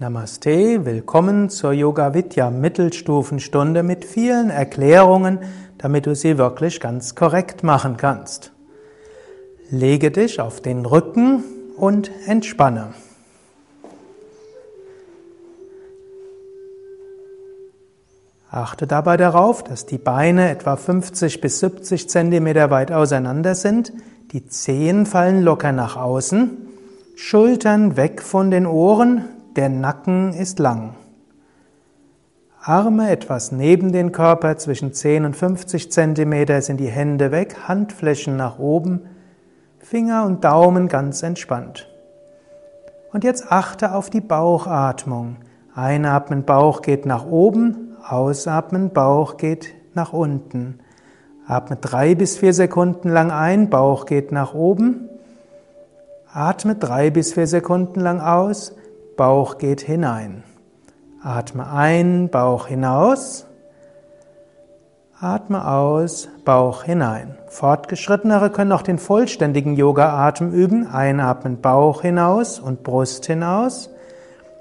Namaste, willkommen zur Yoga Vidya Mittelstufenstunde mit vielen Erklärungen, damit du sie wirklich ganz korrekt machen kannst. Lege dich auf den Rücken und entspanne. Achte dabei darauf, dass die Beine etwa 50 bis 70 Zentimeter weit auseinander sind, die Zehen fallen locker nach außen, Schultern weg von den Ohren, der Nacken ist lang. Arme etwas neben den Körper, zwischen 10 und 50 Zentimeter sind die Hände weg, Handflächen nach oben, Finger und Daumen ganz entspannt. Und jetzt achte auf die Bauchatmung. Einatmen, Bauch geht nach oben, ausatmen, Bauch geht nach unten. Atme drei bis vier Sekunden lang ein, Bauch geht nach oben. Atme drei bis vier Sekunden lang aus, Bauch geht hinein. Atme ein, Bauch hinaus. Atme aus, Bauch hinein. Fortgeschrittenere können auch den vollständigen Yoga-Atem üben. Einatmen, Bauch hinaus und Brust hinaus.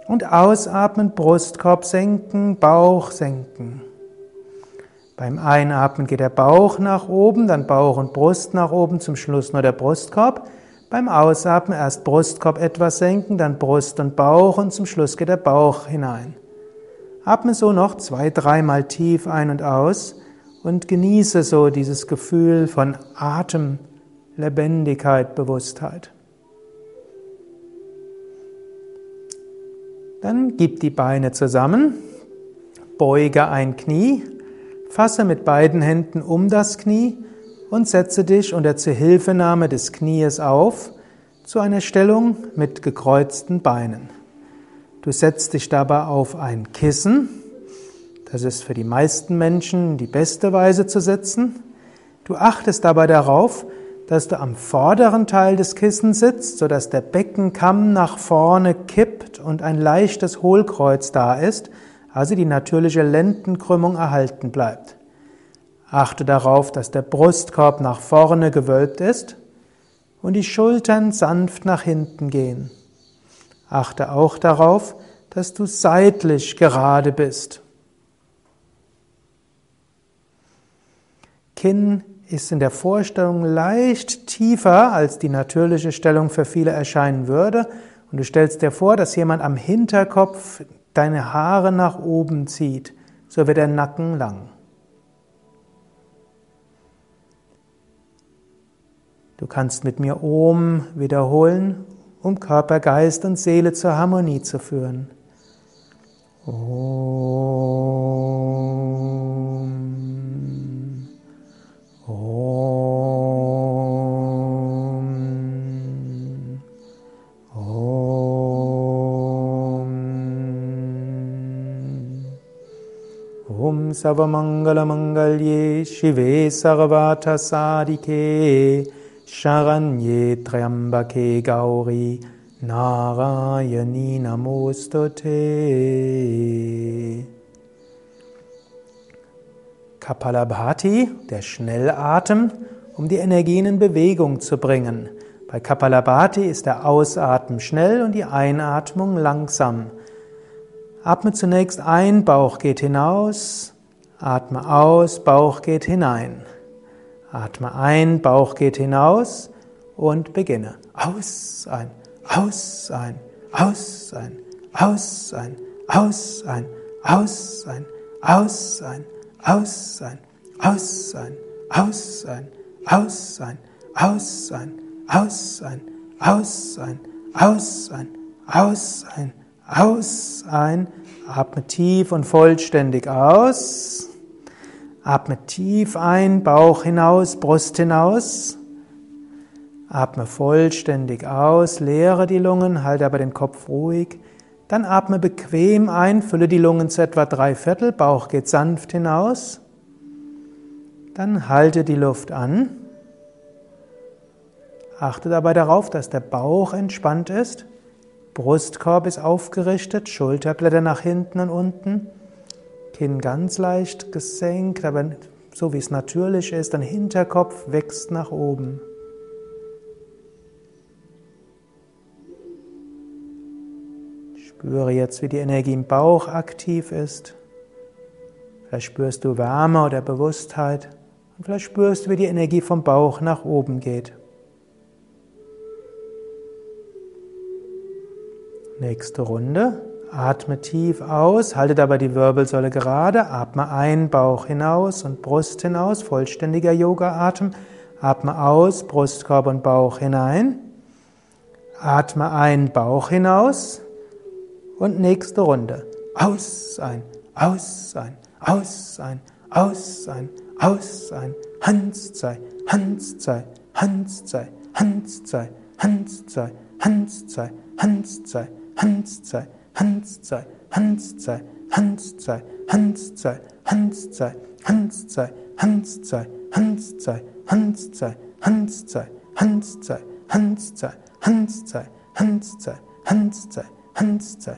Und ausatmen, Brustkorb senken, Bauch senken. Beim Einatmen geht der Bauch nach oben, dann Bauch und Brust nach oben, zum Schluss nur der Brustkorb. Beim Ausatmen erst Brustkorb etwas senken, dann Brust und Bauch und zum Schluss geht der Bauch hinein. Atme so noch zwei, dreimal tief ein und aus und genieße so dieses Gefühl von Atem, Lebendigkeit, Bewusstheit. Dann gib die Beine zusammen, beuge ein Knie, fasse mit beiden Händen um das Knie und setze dich unter Zuhilfenahme des Knies auf zu einer Stellung mit gekreuzten Beinen. Du setzt dich dabei auf ein Kissen. Das ist für die meisten Menschen die beste Weise zu sitzen. Du achtest dabei darauf, dass du am vorderen Teil des Kissens sitzt, sodass der Beckenkamm nach vorne kippt und ein leichtes Hohlkreuz da ist, also die natürliche Lendenkrümmung erhalten bleibt. Achte darauf, dass der Brustkorb nach vorne gewölbt ist und die Schultern sanft nach hinten gehen. Achte auch darauf, dass du seitlich gerade bist. Kinn ist in der Vorstellung leicht tiefer, als die natürliche Stellung für viele erscheinen würde. Und du stellst dir vor, dass jemand am Hinterkopf deine Haare nach oben zieht. So wird der Nacken lang. Du kannst mit mir Om wiederholen, um Körper, Geist und Seele zur Harmonie zu führen. Om. Om. Om. Om Savamangalamangalye Shive Sarvata Sadike Sharanye Triambake Gauri Narayani Namostute. Kapalabhati, der Schnellatem, um die Energien in Bewegung zu bringen. Bei Kapalabhati ist der Ausatmen schnell und die Einatmung langsam. Atme zunächst ein, Bauch geht hinaus. Atme aus, Bauch geht hinein. Atme ein, Bauch geht hinaus und beginne. Aus, ein, aus, ein, aus, ein, aus, ein, aus, ein, aus, ein, aus, ein, aus, ein, aus, ein, aus, ein, aus, ein, aus, ein, aus, ein, aus, ein, aus, ein, aus, ein, aus, ein, atme tief und vollständig aus. Atme tief ein, Bauch hinaus, Brust hinaus. Atme vollständig aus, leere die Lungen, halte aber den Kopf ruhig. Dann atme bequem ein, fülle die Lungen zu etwa drei Viertel, Bauch geht sanft hinaus. Dann halte die Luft an. Achte dabei darauf, dass der Bauch entspannt ist. Brustkorb ist aufgerichtet, Schulterblätter nach hinten und unten. Kinn ganz leicht gesenkt, aber so wie es natürlich ist, dein Hinterkopf wächst nach oben. Spüre jetzt, wie die Energie im Bauch aktiv ist. Vielleicht spürst du Wärme oder Bewusstheit und vielleicht spürst du, wie die Energie vom Bauch nach oben geht. Nächste Runde. Atme tief aus, halte dabei die Wirbelsäule gerade, atme ein, Bauch hinaus und Brust hinaus, vollständiger Yoga-Atem. Atme aus, Brustkorb und Bauch hinein. Atme ein, Bauch hinaus und nächste Runde. Aus, ein, aus, ein, aus, ein, aus, ein, aus, ein. Hans sei, Hans sei, Hans sei, Hans sei, Hans sei, Hans sei, Hans sei, Hans sei, Hans sei, Hans sei, Hans sei, Hans sei,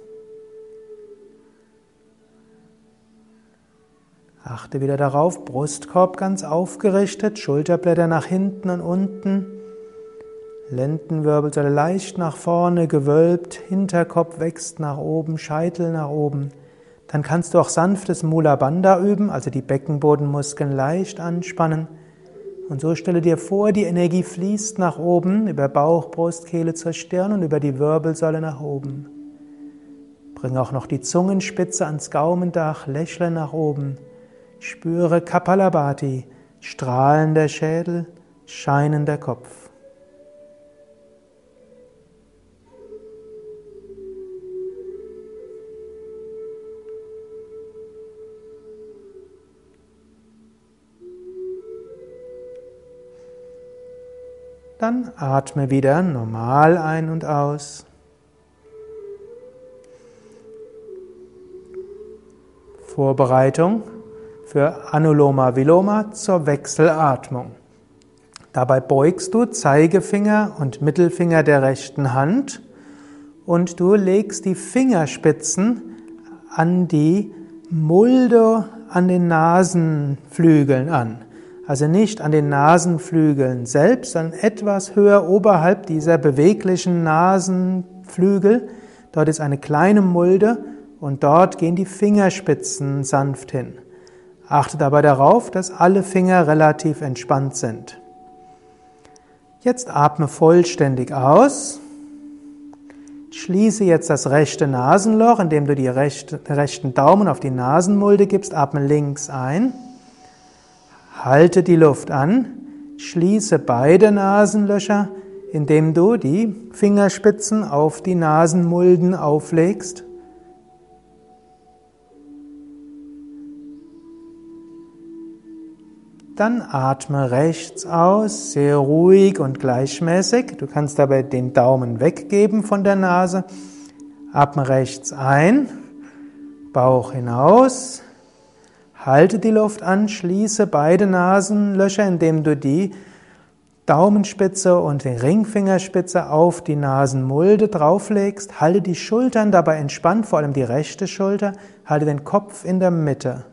Achte wieder darauf, Brustkorb ganz aufgerichtet, Schulterblätter nach hinten und unten. Lendenwirbelsäule leicht nach vorne gewölbt, Hinterkopf wächst nach oben, Scheitel nach oben. Dann kannst du auch sanftes Mula Bandha üben, also die Beckenbodenmuskeln leicht anspannen. Und so stelle dir vor, die Energie fließt nach oben, über Bauch, Brust, Kehle zur Stirn und über die Wirbelsäule nach oben. Bring auch noch die Zungenspitze ans Gaumendach, lächle nach oben. Spüre Kapalabhati, strahlender Schädel, scheinender Kopf. Dann atme wieder normal ein und aus. Vorbereitung für Anuloma Viloma zur Wechselatmung. Dabei beugst du Zeigefinger und Mittelfinger der rechten Hand und du legst die Fingerspitzen an die Mulde an den Nasenflügeln an also nicht an den Nasenflügeln selbst, sondern etwas höher oberhalb dieser beweglichen Nasenflügel. Dort ist eine kleine Mulde und dort gehen die Fingerspitzen sanft hin. Achte dabei darauf, dass alle Finger relativ entspannt sind. Jetzt atme vollständig aus. Schließe jetzt das rechte Nasenloch, indem du die rechten Daumen auf die Nasenmulde gibst. Atme links ein. Halte die Luft an, schließe beide Nasenlöcher, indem du die Fingerspitzen auf die Nasenmulden auflegst. Dann atme rechts aus, sehr ruhig und gleichmäßig. Du kannst dabei den Daumen weggeben von der Nase. Atme rechts ein, Bauch hinaus, Halte die Luft an, schließe beide Nasenlöcher, indem du die Daumenspitze und die Ringfingerspitze auf die Nasenmulde drauflegst. Halte die Schultern dabei entspannt, vor allem die rechte Schulter. Halte den Kopf in der Mitte.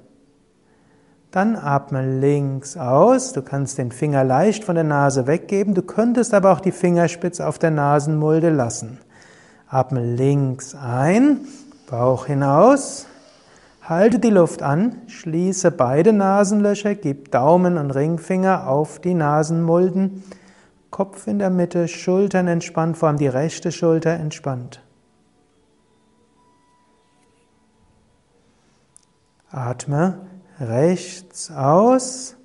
Dann atme links aus. Du kannst den Finger leicht von der Nase weggeben. Du könntest aber auch die Fingerspitze auf der Nasenmulde lassen. Atme links ein, Bauch hinaus. Halte die Luft an, schließe beide Nasenlöcher, gib Daumen und Ringfinger auf die Nasenmulden, Kopf in der Mitte, Schultern entspannt, vor allem die rechte Schulter entspannt. Atme rechts aus,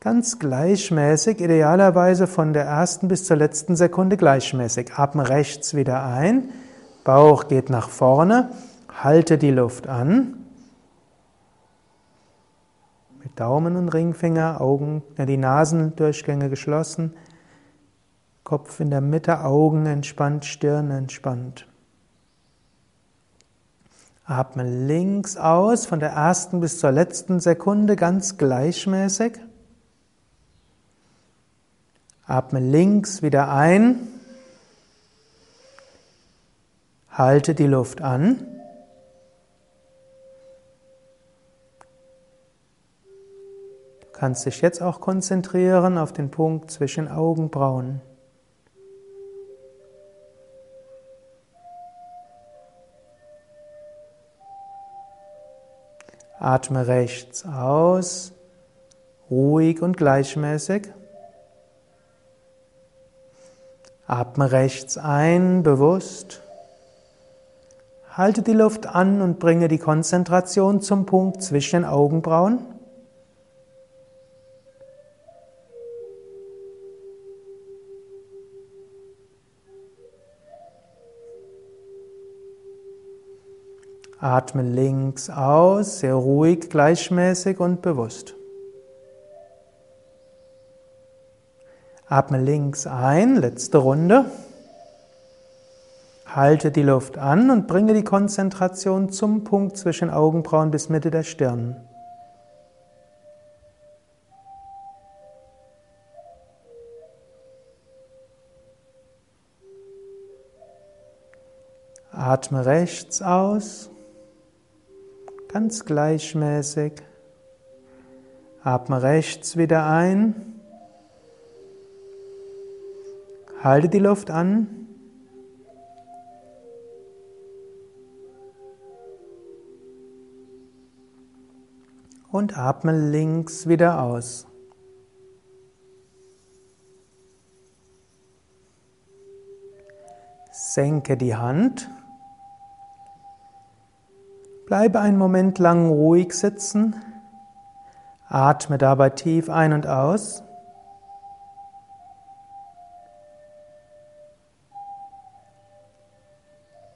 ganz gleichmäßig, idealerweise von der ersten bis zur letzten Sekunde gleichmäßig. Atme rechts wieder ein, Bauch geht nach vorne, halte die Luft an. Daumen und Ringfinger, Augen, die Nasendurchgänge geschlossen, Kopf in der Mitte, Augen entspannt, Stirn entspannt. Atme links aus, von der ersten bis zur letzten Sekunde ganz gleichmäßig. Atme links wieder ein. Halte die Luft an. Du kannst dich jetzt auch konzentrieren auf den Punkt zwischen Augenbrauen. Atme rechts aus, ruhig und gleichmäßig. Atme rechts ein, bewusst. Halte die Luft an und bringe die Konzentration zum Punkt zwischen den Augenbrauen. Atme links aus, sehr ruhig, gleichmäßig und bewusst. Atme links ein, letzte Runde. Halte die Luft an und bringe die Konzentration zum Punkt zwischen Augenbrauen bis Mitte der Stirn. Atme rechts aus ganz gleichmäßig. Atme rechts wieder ein. Halte die Luft an. Und atme links wieder aus. Senke die Hand Bleibe einen Moment lang ruhig sitzen. Atme dabei tief ein und aus.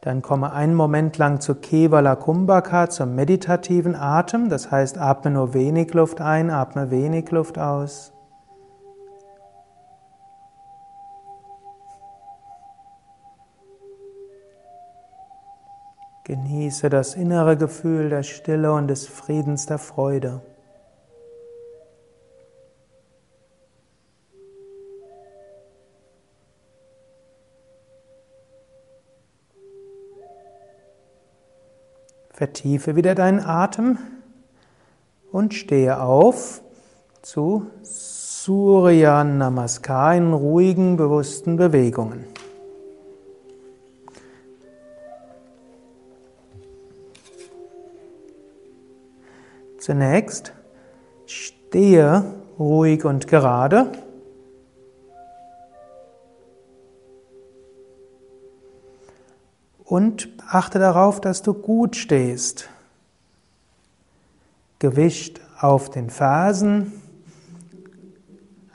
Dann komme einen Moment lang zu Kevala Kumbhaka, zum meditativen Atem. Das heißt, atme nur wenig Luft ein, atme wenig Luft aus. Genieße das innere Gefühl der Stille und des Friedens, der Freude. Vertiefe wieder deinen Atem und stehe auf zu Surya Namaskar in ruhigen, bewussten Bewegungen. Zunächst stehe ruhig und gerade. Und achte darauf, dass du gut stehst. Gewicht auf den Fersen.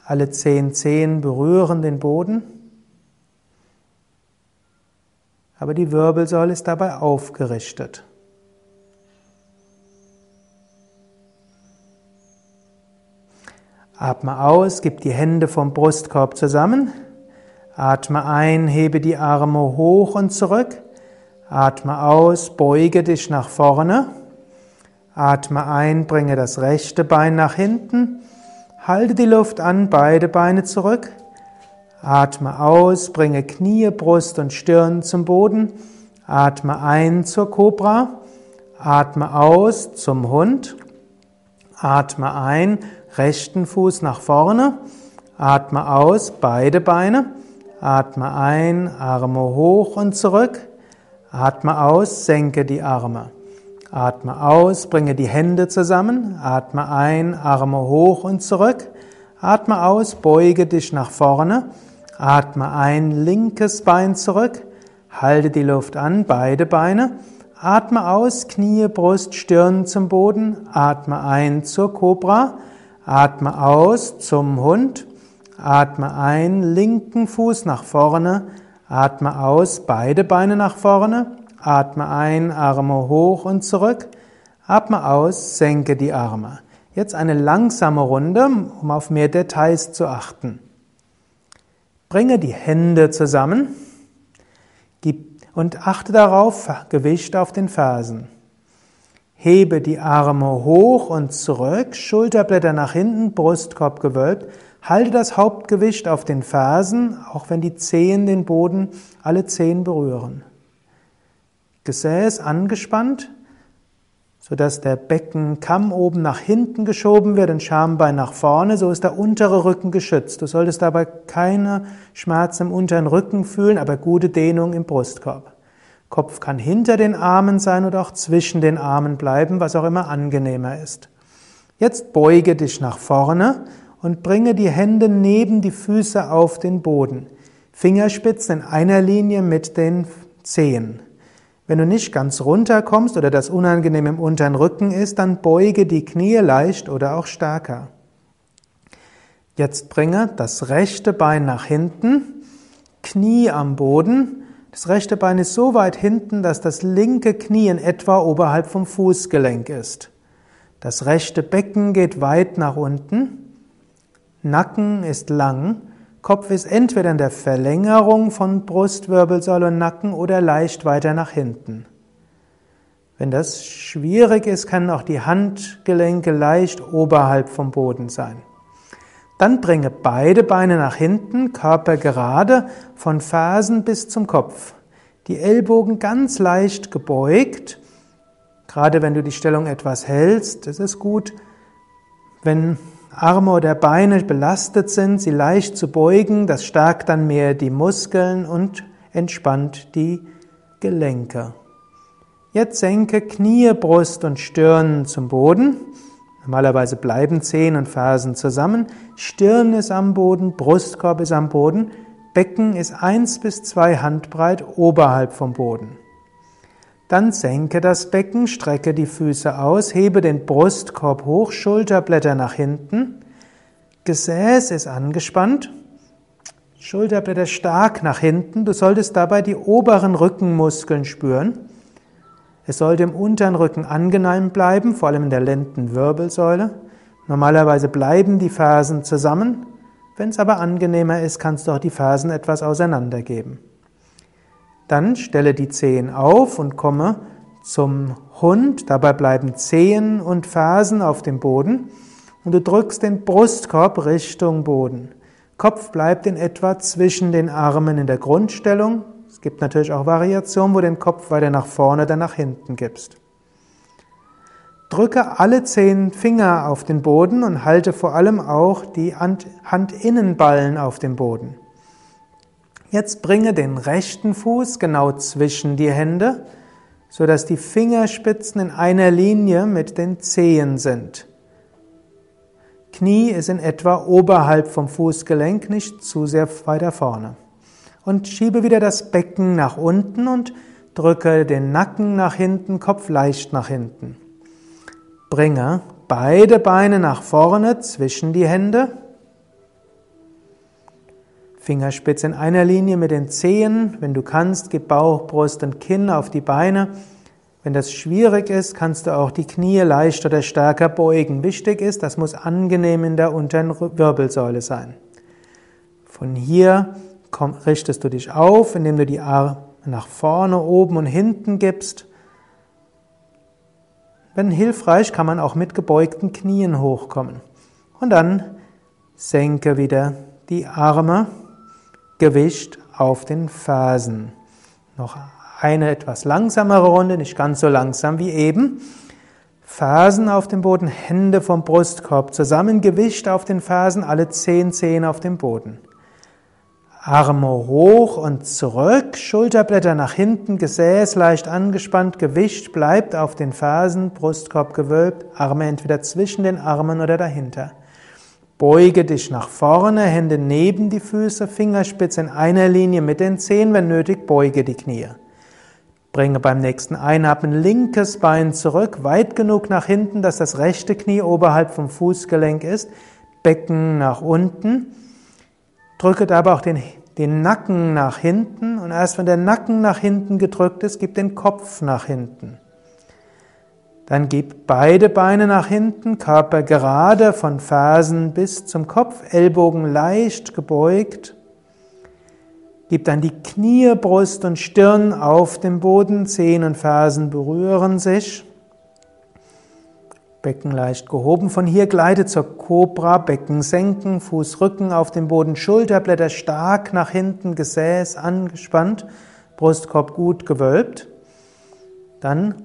Alle zehn Zehen berühren den Boden. Aber die Wirbelsäule ist dabei aufgerichtet. Atme aus, gib die Hände vom Brustkorb zusammen. Atme ein, hebe die Arme hoch und zurück. Atme aus, beuge dich nach vorne. Atme ein, bringe das rechte Bein nach hinten. Halte die Luft an, beide Beine zurück. Atme aus, bringe Knie, Brust und Stirn zum Boden. Atme ein zur Kobra. Atme aus zum Hund. Atme ein, rechten Fuß nach vorne, atme aus, beide Beine, atme ein, Arme hoch und zurück, atme aus, senke die Arme. Atme aus, bringe die Hände zusammen, atme ein, Arme hoch und zurück, atme aus, beuge dich nach vorne, atme ein, linkes Bein zurück, halte die Luft an, beide Beine, atme aus, Knie, Brust, Stirn zum Boden, atme ein zur Cobra, Atme aus zum Hund. Atme ein, linken Fuß nach vorne. Atme aus, beide Beine nach vorne. Atme ein, Arme hoch und zurück. Atme aus, senke die Arme. Jetzt eine langsame Runde, um auf mehr Details zu achten. Bringe die Hände zusammen und achte darauf, Gewicht auf den Fersen. Hebe die Arme hoch und zurück, Schulterblätter nach hinten, Brustkorb gewölbt. Halte das Hauptgewicht auf den Fersen, auch wenn die Zehen den Boden alle Zehen berühren. Gesäß angespannt, sodass der Beckenkamm oben nach hinten geschoben wird und Schambein nach vorne, so ist der untere Rücken geschützt. Du solltest dabei keine Schmerzen im unteren Rücken fühlen, aber gute Dehnung im Brustkorb. Kopf kann hinter den Armen sein oder auch zwischen den Armen bleiben, was auch immer angenehmer ist. Jetzt beuge dich nach vorne und bringe die Hände neben die Füße auf den Boden. Fingerspitzen in einer Linie mit den Zehen. Wenn du nicht ganz runterkommst oder das unangenehm im unteren Rücken ist, dann beuge die Knie leicht oder auch stärker. Jetzt bringe das rechte Bein nach hinten, Knie am Boden. Das rechte Bein ist so weit hinten, dass das linke Knie in etwa oberhalb vom Fußgelenk ist. Das rechte Becken geht weit nach unten. Nacken ist lang Kopf ist entweder in der Verlängerung von Brustwirbelsäule und Nacken oder leicht weiter nach hinten. Wenn das schwierig ist, können auch die Handgelenke leicht oberhalb vom Boden sein. Dann bringe beide Beine nach hinten, Körper gerade, von Fersen bis zum Kopf. Die Ellbogen ganz leicht gebeugt. Gerade wenn du die Stellung etwas hältst, ist es gut, wenn Arme oder Beine belastet sind, sie leicht zu beugen, das stärkt dann mehr die Muskeln und entspannt die Gelenke. Jetzt senke Knie, Brust und Stirn zum Boden. Normalerweise bleiben Zehen und Fersen zusammen. Stirn ist am Boden, Brustkorb ist am Boden, Becken ist eins bis zwei Handbreit oberhalb vom Boden. Dann senke das Becken, strecke die Füße aus, hebe den Brustkorb hoch, Schulterblätter nach hinten. Gesäß ist angespannt. Schulterblätter stark nach hinten. Du solltest dabei die oberen Rückenmuskeln spüren. Es sollte im unteren Rücken angenehm bleiben, vor allem in der Lendenwirbelsäule. Normalerweise bleiben die Fersen zusammen. Wenn es aber angenehmer ist, kannst du auch die Fersen etwas auseinandergeben. Dann stelle die Zehen auf und komme zum Hund. Dabei bleiben Zehen und Fersen auf dem Boden. Und du drückst den Brustkorb Richtung Boden. Kopf bleibt in etwa zwischen den Armen in der Grundstellung. Es gibt natürlich auch Variationen, wo du den Kopf weiter nach vorne oder nach hinten gibst. Drücke alle zehn Finger auf den Boden und halte vor allem auch die Handinnenballen auf dem Boden. Jetzt bringe den rechten Fuß genau zwischen die Hände, so dass die Fingerspitzen in einer Linie mit den Zehen sind. Knie ist in etwa oberhalb vom Fußgelenk, nicht zu sehr weiter vorne. Und schiebe wieder das Becken nach unten und drücke den Nacken nach hinten, Kopf leicht nach hinten. Bringe beide Beine nach vorne zwischen die Hände Fingerspitze in einer Linie mit den Zehen. Wenn du kannst, gib Bauch, Brust und Kinn auf die Beine. Wenn das schwierig ist, kannst du auch die Knie leicht oder stärker beugen. Wichtig ist, das muss angenehm in der unteren Wirbelsäule sein. Von hier komm, richtest du dich auf, indem du die Arme nach vorne, oben und hinten gibst. Wenn hilfreich, kann man auch mit gebeugten Knien hochkommen. Und dann senke wieder die Arme Gewicht auf den Fersen. Noch eine etwas langsamere Runde, nicht ganz so langsam wie eben. Fersen auf dem Boden, Hände vom Brustkorb zusammen, Gewicht auf den Fersen, alle zehn Zehen auf dem Boden. Arme hoch und zurück, Schulterblätter nach hinten, Gesäß leicht angespannt, Gewicht bleibt auf den Fersen, Brustkorb gewölbt, Arme entweder zwischen den Armen oder dahinter. Beuge dich nach vorne, Hände neben die Füße, Fingerspitze in einer Linie mit den Zehen, wenn nötig, beuge die Knie. Bringe beim nächsten Einatmen linkes Bein zurück, weit genug nach hinten, dass das rechte Knie oberhalb vom Fußgelenk ist, Becken nach unten. Drücke dabei auch den, den Nacken nach hinten und erst wenn der Nacken nach hinten gedrückt ist, gib den Kopf nach hinten. Dann gib beide Beine nach hinten, Körper gerade von Fersen bis zum Kopf, Ellbogen leicht gebeugt. Gib dann die Knie, Brust und Stirn auf dem Boden, Zehen und Fersen berühren sich. Becken leicht gehoben. Von hier gleite zur Cobra, Becken senken, Fuß, Rücken auf dem Boden, Schulterblätter stark nach hinten, Gesäß angespannt, Brustkorb gut gewölbt. Dann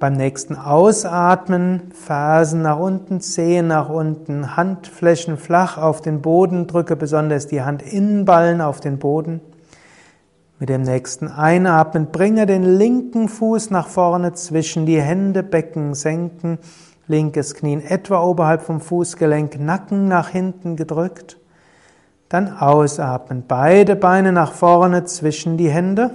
beim nächsten Ausatmen, Fersen nach unten, Zehen nach unten, Handflächen flach auf den Boden, drücke besonders die Handinnenballen auf den Boden. Mit dem nächsten Einatmen bringe den linken Fuß nach vorne zwischen die Hände, Becken senken, linkes Knie etwa oberhalb vom Fußgelenk, Nacken nach hinten gedrückt. Dann ausatmen, beide Beine nach vorne zwischen die Hände.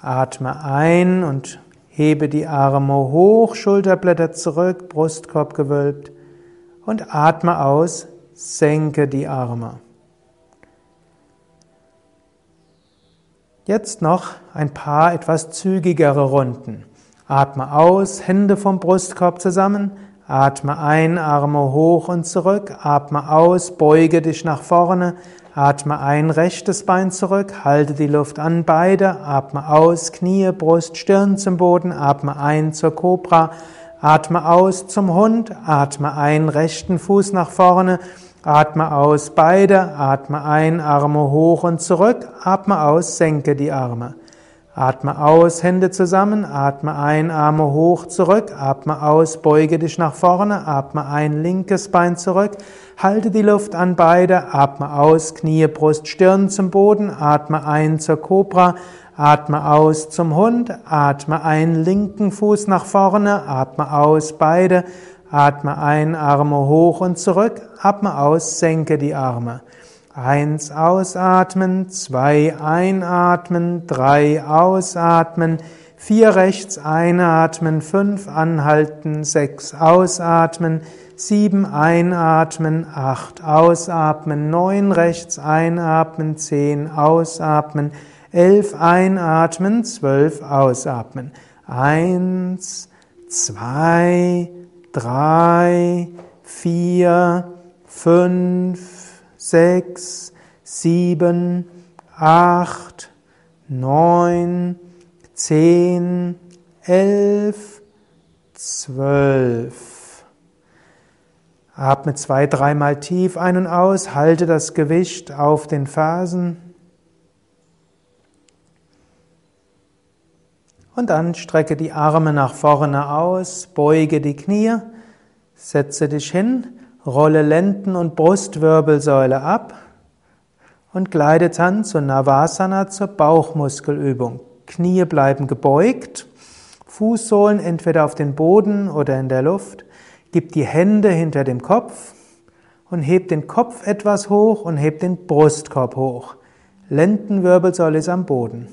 Atme ein und hebe die Arme hoch, Schulterblätter zurück, Brustkorb gewölbt und atme aus, senke die Arme. Jetzt noch ein paar etwas zügigere Runden. Atme aus, Hände vom Brustkorb zusammen, atme ein, Arme hoch und zurück, atme aus, beuge dich nach vorne, Atme ein, rechtes Bein zurück, halte die Luft an beide, atme aus, Knie, Brust, Stirn zum Boden, atme ein zur Cobra, atme aus zum Hund, atme ein, rechten Fuß nach vorne, atme aus beide, atme ein, Arme hoch und zurück, atme aus, senke die Arme. Atme aus, Hände zusammen, atme ein, Arme hoch, zurück, atme aus, beuge dich nach vorne, atme ein, linkes Bein zurück, halte die Luft an beide, atme aus, Knie, Brust, Stirn zum Boden, atme ein zur Cobra, atme aus zum Hund, atme ein, linken Fuß nach vorne, atme aus, beide, atme ein, Arme hoch und zurück, atme aus, senke die Arme. Eins ausatmen, zwei einatmen, drei ausatmen, vier rechts einatmen, fünf anhalten, sechs ausatmen, sieben einatmen, acht ausatmen, neun rechts einatmen, zehn ausatmen, elf einatmen, zwölf ausatmen. Eins, zwei, drei, vier, fünf, sechs, sieben, acht, neun, zehn, elf, zwölf. Atme zwei, dreimal tief ein und aus, halte das Gewicht auf den Fersen. Und dann strecke die Arme nach vorne aus, beuge die Knie, setze dich hin Rolle Lenden- und Brustwirbelsäule ab und gleite dann zur Navasana, zur Bauchmuskelübung. Knie bleiben gebeugt, Fußsohlen entweder auf den Boden oder in der Luft. Gib die Hände hinter dem Kopf und heb den Kopf etwas hoch und heb den Brustkorb hoch. Lendenwirbelsäule ist am Boden.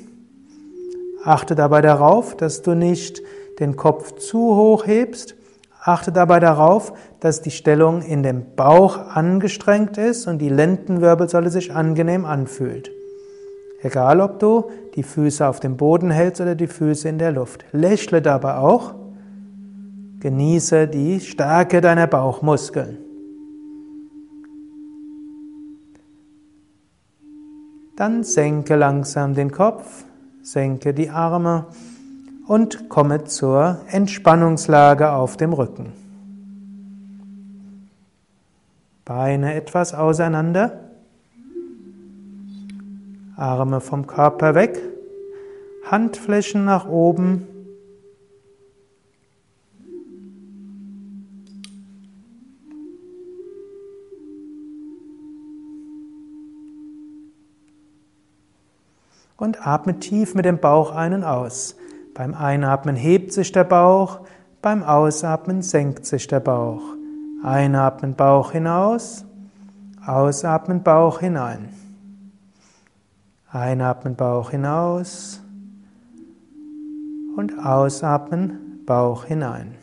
Achte dabei darauf, dass du nicht den Kopf zu hoch hebst, Achte dabei darauf, dass die Stellung in dem Bauch angestrengt ist und die Lendenwirbelsäule sich angenehm anfühlt. Egal, ob du die Füße auf dem Boden hältst oder die Füße in der Luft. Lächle dabei auch. Genieße die Stärke deiner Bauchmuskeln. Dann senke langsam den Kopf, senke die Arme und komme zur Entspannungslage auf dem Rücken. Beine etwas auseinander, Arme vom Körper weg, Handflächen nach oben. Und atme tief mit dem Bauch ein und aus. Beim Einatmen hebt sich der Bauch, beim Ausatmen senkt sich der Bauch. Einatmen Bauch hinaus, ausatmen Bauch hinein. Einatmen Bauch hinaus und ausatmen Bauch hinein.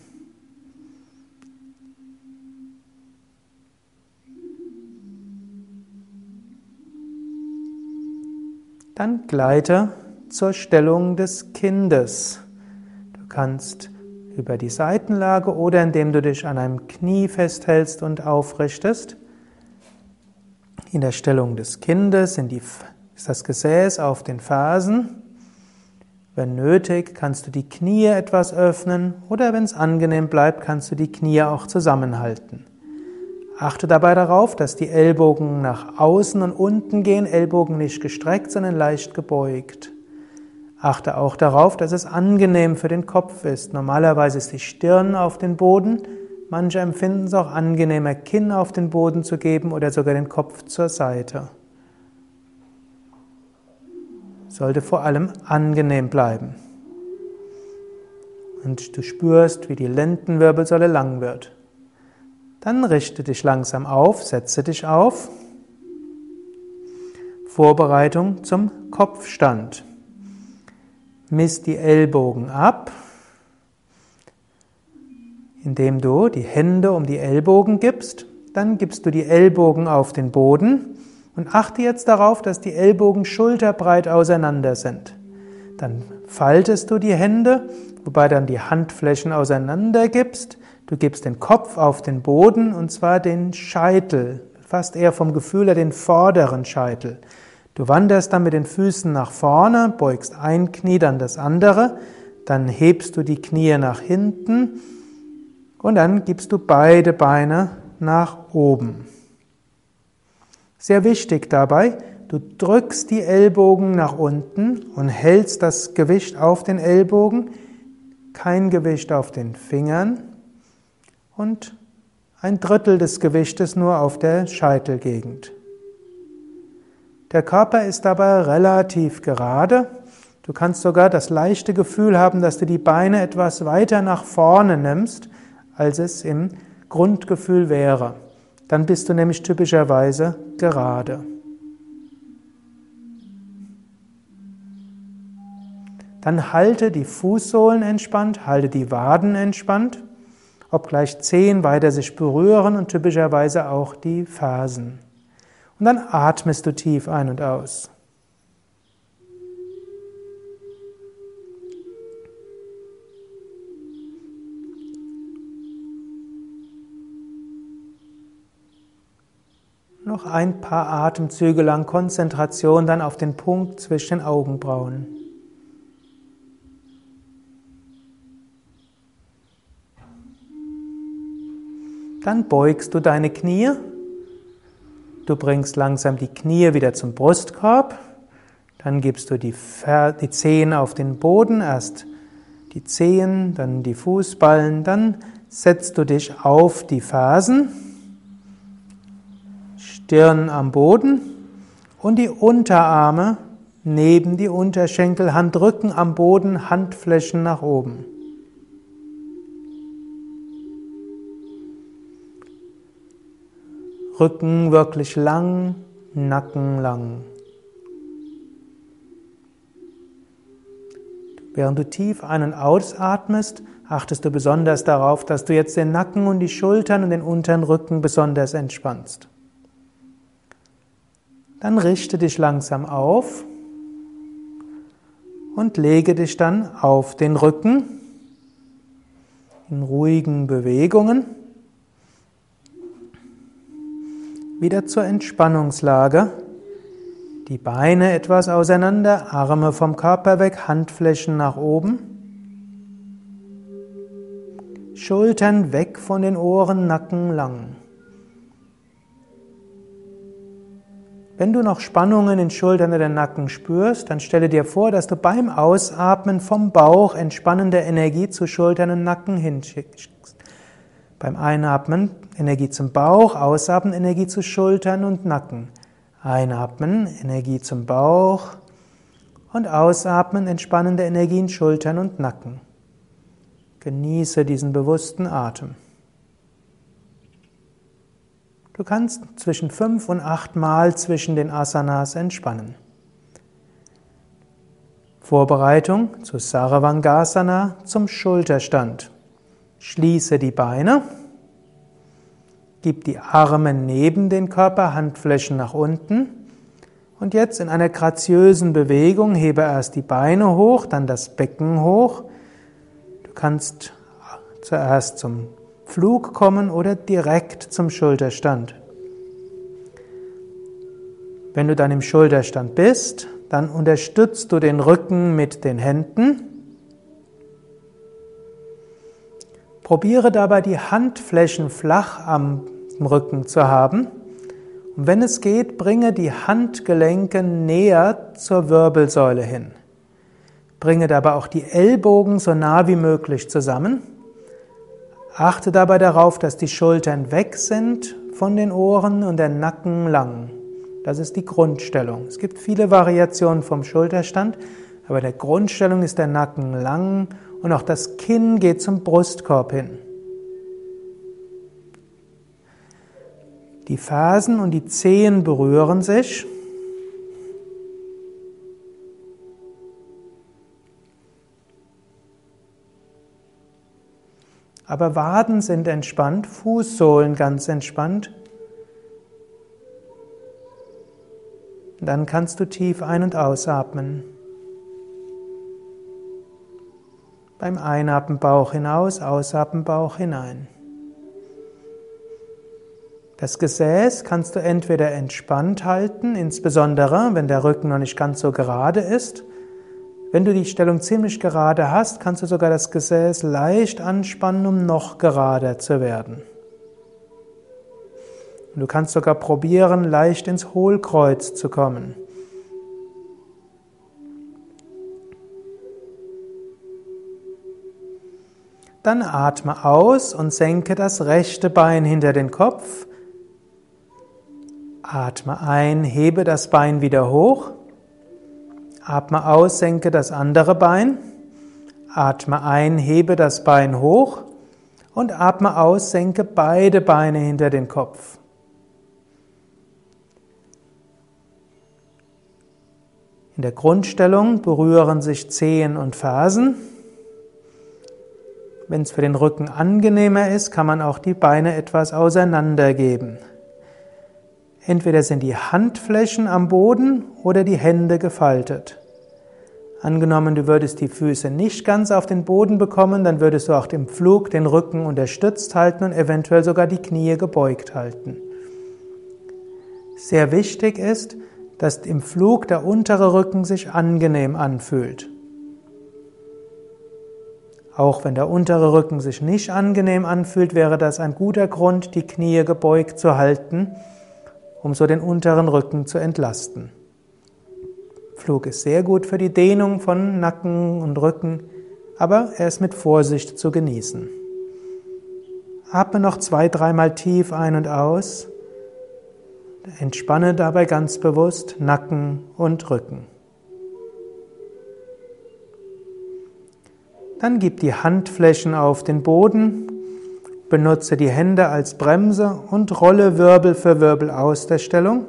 Dann gleite zur Stellung des Kindes. Du kannst über die Seitenlage oder indem du dich an einem Knie festhältst und aufrichtest. In der Stellung des Kindes die, ist das Gesäß auf den Fersen. Wenn nötig, kannst du die Knie etwas öffnen oder wenn es angenehm bleibt, kannst du die Knie auch zusammenhalten. Achte dabei darauf, dass die Ellbogen nach außen und unten gehen, Ellbogen nicht gestreckt, sondern leicht gebeugt. Achte auch darauf, dass es angenehm für den Kopf ist. Normalerweise ist die Stirn auf den Boden. Manche empfinden es auch angenehmer, Kinn auf den Boden zu geben oder sogar den Kopf zur Seite. Sollte vor allem angenehm bleiben. Und du spürst, wie die Lendenwirbelsäule lang wird. Dann richte dich langsam auf, setze dich auf. Vorbereitung zum Kopfstand. Misst die Ellbogen ab, indem du die Hände um die Ellbogen gibst. Dann gibst du die Ellbogen auf den Boden und achte jetzt darauf, dass die Ellbogen schulterbreit auseinander sind. Dann faltest du die Hände, wobei dann die Handflächen auseinander gibst. Du gibst den Kopf auf den Boden und zwar den Scheitel, fast eher vom Gefühl her den vorderen Scheitel. Du wanderst dann mit den Füßen nach vorne, beugst ein Knie, dann das andere, dann hebst du die Knie nach hinten und dann gibst du beide Beine nach oben. Sehr wichtig dabei, du drückst die Ellbogen nach unten und hältst das Gewicht auf den Ellbogen, kein Gewicht auf den Fingern und ein Drittel des Gewichtes nur auf der Scheitelgegend. Der Körper ist dabei relativ gerade. Du kannst sogar das leichte Gefühl haben, dass du die Beine etwas weiter nach vorne nimmst, als es im Grundgefühl wäre. Dann bist du nämlich typischerweise gerade. Dann halte die Fußsohlen entspannt, halte die Waden entspannt, obgleich Zehen weiter sich berühren und typischerweise auch die Fersen. Und dann atmest du tief ein und aus. Noch ein paar Atemzüge lang Konzentration dann auf den Punkt zwischen den Augenbrauen. Dann beugst du deine Knie Du bringst langsam die Knie wieder zum Brustkorb. Dann gibst du die, Fer die Zehen auf den Boden. Erst die Zehen, dann die Fußballen. Dann setzt du dich auf die Fersen. Stirn am Boden. Und die Unterarme neben die Unterschenkel. Handrücken am Boden, Handflächen nach oben. Rücken wirklich lang, Nacken lang. Während du tief ein- und ausatmest, achtest du besonders darauf, dass du jetzt den Nacken und die Schultern und den unteren Rücken besonders entspannst. Dann richte dich langsam auf und lege dich dann auf den Rücken in ruhigen Bewegungen. Wieder zur Entspannungslage. Die Beine etwas auseinander, Arme vom Körper weg, Handflächen nach oben. Schultern weg von den Ohren, Nacken lang. Wenn du noch Spannungen in Schultern oder Nacken spürst, dann stelle dir vor, dass du beim Ausatmen vom Bauch entspannende Energie zu Schultern und Nacken hinschickst. Beim Einatmen Energie zum Bauch, Ausatmen Energie zu Schultern und Nacken. Einatmen Energie zum Bauch und Ausatmen entspannende Energie in Schultern und Nacken. Genieße diesen bewussten Atem. Du kannst zwischen fünf und acht Mal zwischen den Asanas entspannen. Vorbereitung zu Saravangasana zum Schulterstand. Schließe die Beine. Gib die Arme neben den Körper, Handflächen nach unten. Und jetzt in einer graziösen Bewegung hebe erst die Beine hoch, dann das Becken hoch. Du kannst zuerst zum Flug kommen oder direkt zum Schulterstand. Wenn du dann im Schulterstand bist, dann unterstützt du den Rücken mit den Händen. Probiere dabei die Handflächen flach am Rücken zu haben. Und wenn es geht, bringe die Handgelenke näher zur Wirbelsäule hin. Bringe dabei auch die Ellbogen so nah wie möglich zusammen. Achte dabei darauf, dass die Schultern weg sind von den Ohren und der Nacken lang. Das ist die Grundstellung. Es gibt viele Variationen vom Schulterstand, aber der Grundstellung ist der Nacken lang und auch das Kinn geht zum Brustkorb hin. Die Fersen und die Zehen berühren sich. Aber Waden sind entspannt, Fußsohlen ganz entspannt. Dann kannst du tief ein- und ausatmen. Beim Einatmen Bauch hinaus, Ausatmen Bauch hinein. Das Gesäß kannst du entweder entspannt halten, insbesondere wenn der Rücken noch nicht ganz so gerade ist. Wenn du die Stellung ziemlich gerade hast, kannst du sogar das Gesäß leicht anspannen, um noch gerader zu werden. Und du kannst sogar probieren, leicht ins Hohlkreuz zu kommen. Dann atme aus und senke das rechte Bein hinter den Kopf. Atme ein, hebe das Bein wieder hoch. Atme aus, senke das andere Bein. Atme ein, hebe das Bein hoch. Und atme aus, senke beide Beine hinter den Kopf. In der Grundstellung berühren sich Zehen und Fersen. Wenn es für den Rücken angenehmer ist, kann man auch die Beine etwas auseinandergeben. Entweder sind die Handflächen am Boden oder die Hände gefaltet. Angenommen, du würdest die Füße nicht ganz auf den Boden bekommen, dann würdest du auch im Flug den Rücken unterstützt halten und eventuell sogar die Knie gebeugt halten. Sehr wichtig ist, dass im Flug der untere Rücken sich angenehm anfühlt. Auch wenn der untere Rücken sich nicht angenehm anfühlt, wäre das ein guter Grund, die Knie gebeugt zu halten, um so den unteren Rücken zu entlasten. Flug ist sehr gut für die Dehnung von Nacken und Rücken, aber er ist mit Vorsicht zu genießen. Atme noch zwei, dreimal tief ein und aus. Entspanne dabei ganz bewusst Nacken und Rücken. Dann gib die Handflächen auf den Boden, benutze die Hände als Bremse und rolle Wirbel für Wirbel aus der Stellung.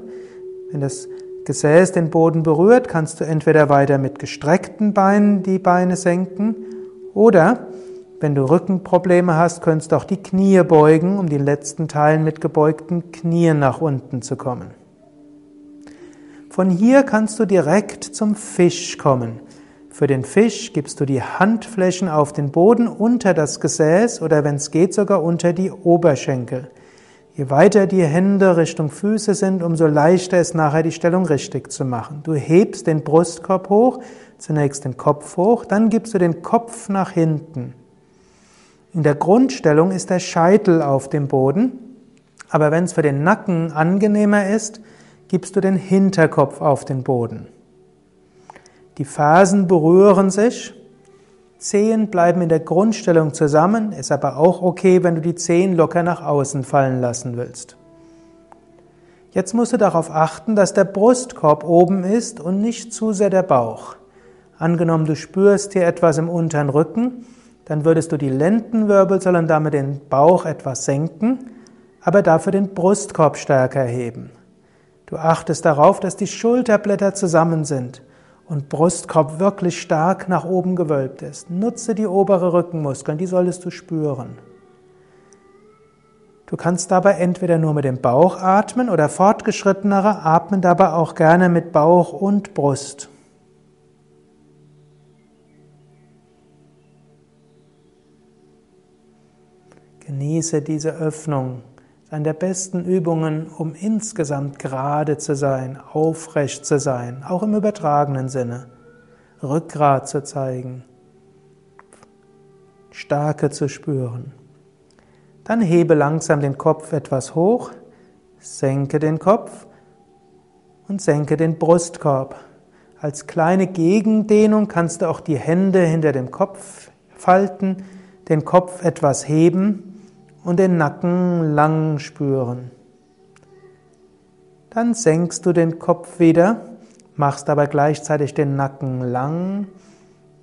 Wenn das Gesäß den Boden berührt, kannst du entweder weiter mit gestreckten Beinen die Beine senken oder wenn du Rückenprobleme hast, könntest du auch die Knie beugen, um den letzten Teilen mit gebeugten Knien nach unten zu kommen. Von hier kannst du direkt zum Fisch kommen. Für den Fisch gibst du die Handflächen auf den Boden unter das Gesäß oder wenn es geht sogar unter die Oberschenkel. Je weiter die Hände Richtung Füße sind, umso leichter ist nachher die Stellung richtig zu machen. Du hebst den Brustkorb hoch, zunächst den Kopf hoch, dann gibst du den Kopf nach hinten. In der Grundstellung ist der Scheitel auf dem Boden, aber wenn es für den Nacken angenehmer ist, gibst du den Hinterkopf auf den Boden. Die Fersen berühren sich. Zehen bleiben in der Grundstellung zusammen, ist aber auch okay, wenn du die Zehen locker nach außen fallen lassen willst. Jetzt musst du darauf achten, dass der Brustkorb oben ist und nicht zu sehr der Bauch. Angenommen, du spürst hier etwas im unteren Rücken, dann würdest du die Lendenwirbelsäule und damit den Bauch etwas senken, aber dafür den Brustkorb stärker heben. Du achtest darauf, dass die Schulterblätter zusammen sind und Brustkorb wirklich stark nach oben gewölbt ist. Nutze die obere Rückenmuskeln, die solltest du spüren. Du kannst dabei entweder nur mit dem Bauch atmen oder fortgeschrittenere atmen dabei auch gerne mit Bauch und Brust. Genieße diese Öffnung. Eine der besten Übungen, um insgesamt gerade zu sein, aufrecht zu sein, auch im übertragenen Sinne. Rückgrat zu zeigen, Stärke zu spüren. Dann hebe langsam den Kopf etwas hoch, senke den Kopf und senke den Brustkorb. Als kleine Gegendehnung kannst du auch die Hände hinter dem Kopf falten, den Kopf etwas heben und den Nacken lang spüren. Dann senkst du den Kopf wieder, machst aber gleichzeitig den Nacken lang.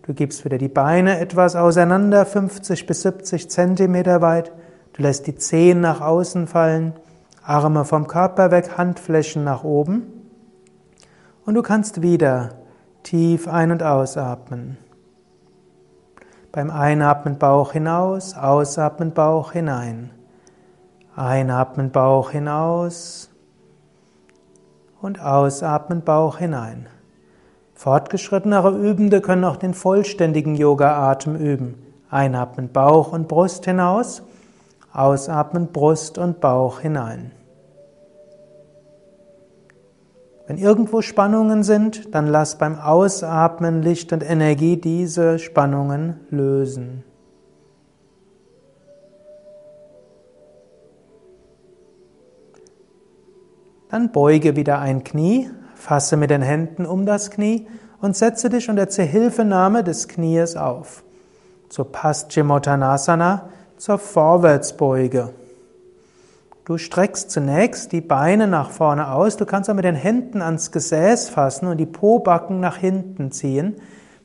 Du gibst wieder die Beine etwas auseinander, 50 bis 70 Zentimeter weit. Du lässt die Zehen nach außen fallen, Arme vom Körper weg, Handflächen nach oben. Und du kannst wieder tief ein- und ausatmen. Beim Einatmen Bauch hinaus, Ausatmen Bauch hinein. Einatmen Bauch hinaus und Ausatmen Bauch hinein. Fortgeschrittenere Übende können auch den vollständigen Yoga-Atem üben. Einatmen Bauch und Brust hinaus, Ausatmen Brust und Bauch hinein. Wenn irgendwo Spannungen sind, dann lass beim Ausatmen Licht und Energie diese Spannungen lösen. Dann beuge wieder ein Knie, fasse mit den Händen um das Knie und setze dich unter Zuhilfenahme des Knies auf. Zur Paschimottanasana, zur Vorwärtsbeuge. Du streckst zunächst die Beine nach vorne aus. Du kannst auch mit den Händen ans Gesäß fassen und die Pobacken nach hinten ziehen.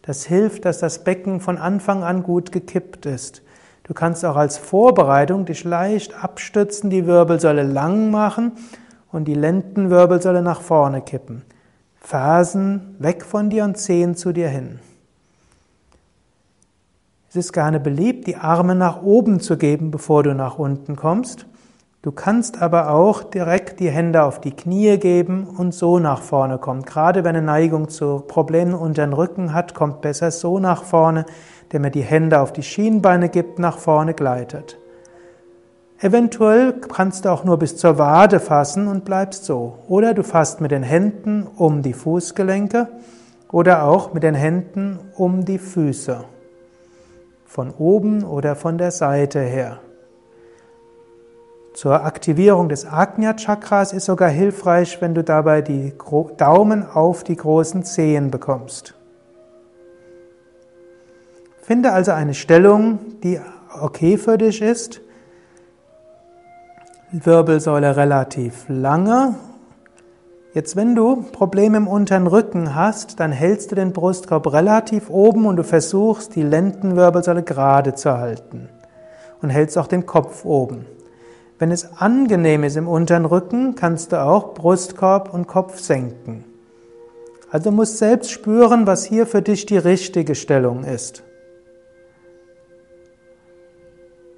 Das hilft, dass das Becken von Anfang an gut gekippt ist. Du kannst auch als Vorbereitung dich leicht abstützen, die Wirbelsäule lang machen und die Lendenwirbelsäule nach vorne kippen. Fersen weg von dir und Zehen zu dir hin. Es ist gerne beliebt, die Arme nach oben zu geben, bevor du nach unten kommst. Du kannst aber auch direkt die Hände auf die Knie geben und so nach vorne kommen. Gerade wenn eine Neigung zu Problemen unter den Rücken hat, kommt besser so nach vorne, der mir die Hände auf die Schienbeine gibt, nach vorne gleitet. Eventuell kannst du auch nur bis zur Wade fassen und bleibst so. Oder du fasst mit den Händen um die Fußgelenke oder auch mit den Händen um die Füße. Von oben oder von der Seite her. Zur Aktivierung des Ajna Chakras ist sogar hilfreich, wenn du dabei die Daumen auf die großen Zehen bekommst. Finde also eine Stellung, die okay für dich ist. Wirbelsäule relativ lange. Jetzt, wenn du Probleme im unteren Rücken hast, dann hältst du den Brustkorb relativ oben und du versuchst, die Lendenwirbelsäule gerade zu halten. Und hältst auch den Kopf oben. Wenn es angenehm ist im unteren Rücken, kannst du auch Brustkorb und Kopf senken. Also du musst selbst spüren, was hier für dich die richtige Stellung ist.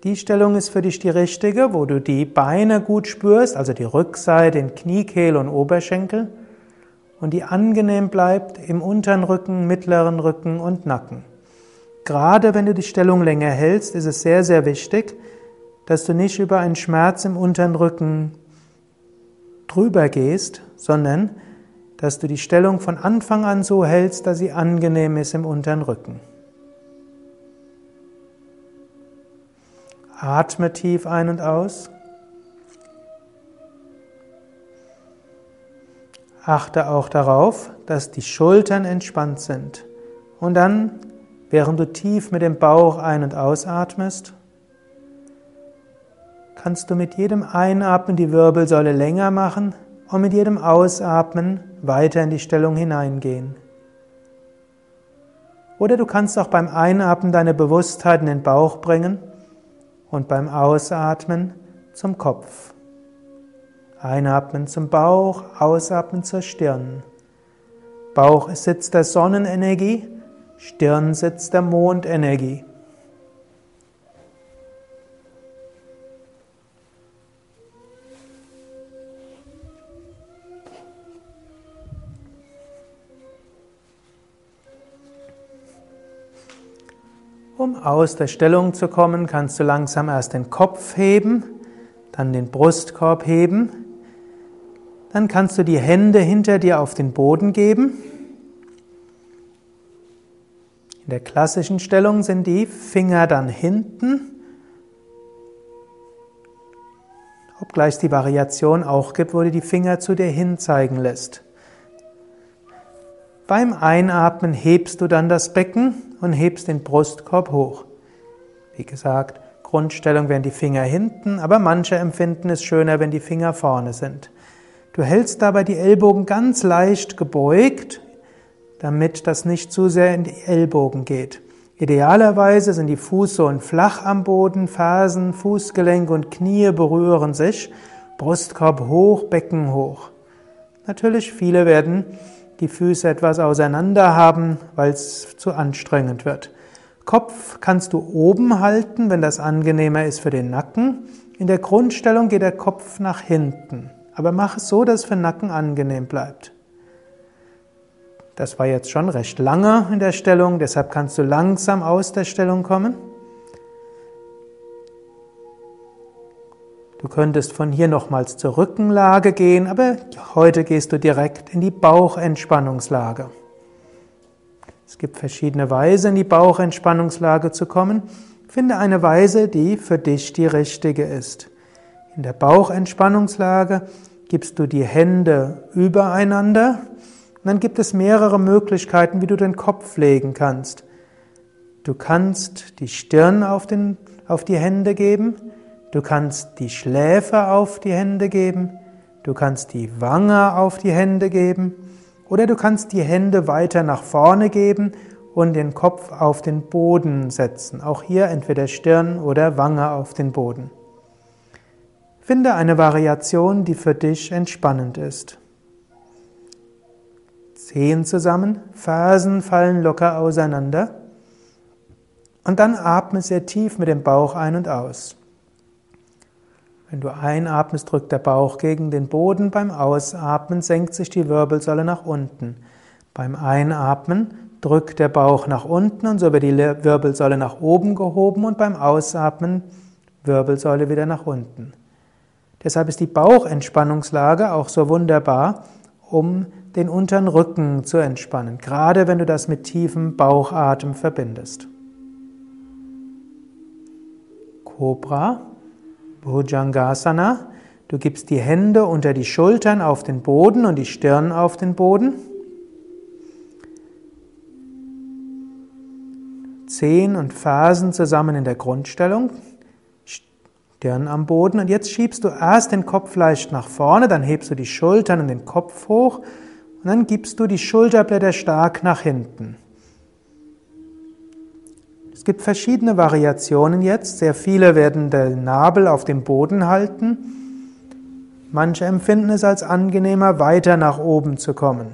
Die Stellung ist für dich die richtige, wo du die Beine gut spürst, also die Rückseite, den Kniekehl und Oberschenkel, und die angenehm bleibt im unteren Rücken, mittleren Rücken und Nacken. Gerade wenn du die Stellung länger hältst, ist es sehr, sehr wichtig, dass du nicht über einen Schmerz im unteren Rücken drüber gehst, sondern dass du die Stellung von Anfang an so hältst, dass sie angenehm ist im unteren Rücken. Atme tief ein und aus. Achte auch darauf, dass die Schultern entspannt sind. Und dann, während du tief mit dem Bauch ein- und ausatmest, kannst du mit jedem Einatmen die Wirbelsäule länger machen und mit jedem Ausatmen weiter in die Stellung hineingehen. Oder du kannst auch beim Einatmen deine Bewusstheit in den Bauch bringen und beim Ausatmen zum Kopf. Einatmen zum Bauch, ausatmen zur Stirn. Bauch ist Sitz der Sonnenenergie, Stirn Sitz der Mondenergie. Um aus der Stellung zu kommen, kannst du langsam erst den Kopf heben, dann den Brustkorb heben, dann kannst du die Hände hinter dir auf den Boden geben. In der klassischen Stellung sind die Finger dann hinten obgleich es die Variation auch gibt, wo du die Finger zu dir hin zeigen lässt. Beim Einatmen hebst du dann das Becken und hebst den Brustkorb hoch. Wie gesagt, Grundstellung wären die Finger hinten, aber manche empfinden es schöner, wenn die Finger vorne sind. Du hältst dabei die Ellbogen ganz leicht gebeugt, damit das nicht zu sehr in die Ellbogen geht. Idealerweise sind die Fußsohlen flach am Boden, Fersen, Fußgelenk und Knie berühren sich, Brustkorb hoch, Becken hoch. Natürlich, viele werden die Füße etwas auseinander haben, weil es zu anstrengend wird. Kopf kannst du oben halten, wenn das angenehmer ist für den Nacken. In der Grundstellung geht der Kopf nach hinten. Aber mach es so, dass es für den Nacken angenehm bleibt. Das war jetzt schon recht lange in der Stellung, deshalb kannst du langsam aus der Stellung kommen. Du könntest von hier nochmals zur Rückenlage gehen, aber heute gehst du direkt in die Bauchentspannungslage. Es gibt verschiedene Weise, in die Bauchentspannungslage zu kommen. Finde eine Weise, die für dich die richtige ist. In der Bauchentspannungslage gibst du die Hände übereinander und dann gibt es mehrere Möglichkeiten, wie du den Kopf legen kannst. Du kannst die Stirn auf, den, auf die Hände geben, du kannst die Schläfe auf die Hände geben, du kannst die Wange auf die Hände geben oder du kannst die Hände weiter nach vorne geben und den Kopf auf den Boden setzen. Auch hier entweder Stirn oder Wange auf den Boden. Finde eine Variation, die für dich entspannend ist. Zehen zusammen, Fersen fallen locker auseinander. Und dann atme sehr tief mit dem Bauch ein und aus. Wenn du einatmest, drückt der Bauch gegen den Boden. Beim Ausatmen senkt sich die Wirbelsäule nach unten. Beim Einatmen drückt der Bauch nach unten und so wird die Wirbelsäule nach oben gehoben und beim Ausatmen Wirbelsäule wieder nach unten. Deshalb ist die Bauchentspannungslage auch so wunderbar, um den unteren Rücken zu entspannen, gerade wenn du das mit tiefem Bauchatem verbindest. Cobra, Bhujangasana. Du gibst die Hände unter die Schultern auf den Boden und die Stirn auf den Boden. Zehen und Fersen zusammen in der Grundstellung. Stirn am Boden. Und jetzt schiebst du erst den Kopf leicht nach vorne, dann hebst du die Schultern und den Kopf hoch und dann gibst du die Schulterblätter stark nach hinten. Es gibt verschiedene Variationen jetzt. Sehr viele werden den Nabel auf dem Boden halten. Manche empfinden es als angenehmer, weiter nach oben zu kommen.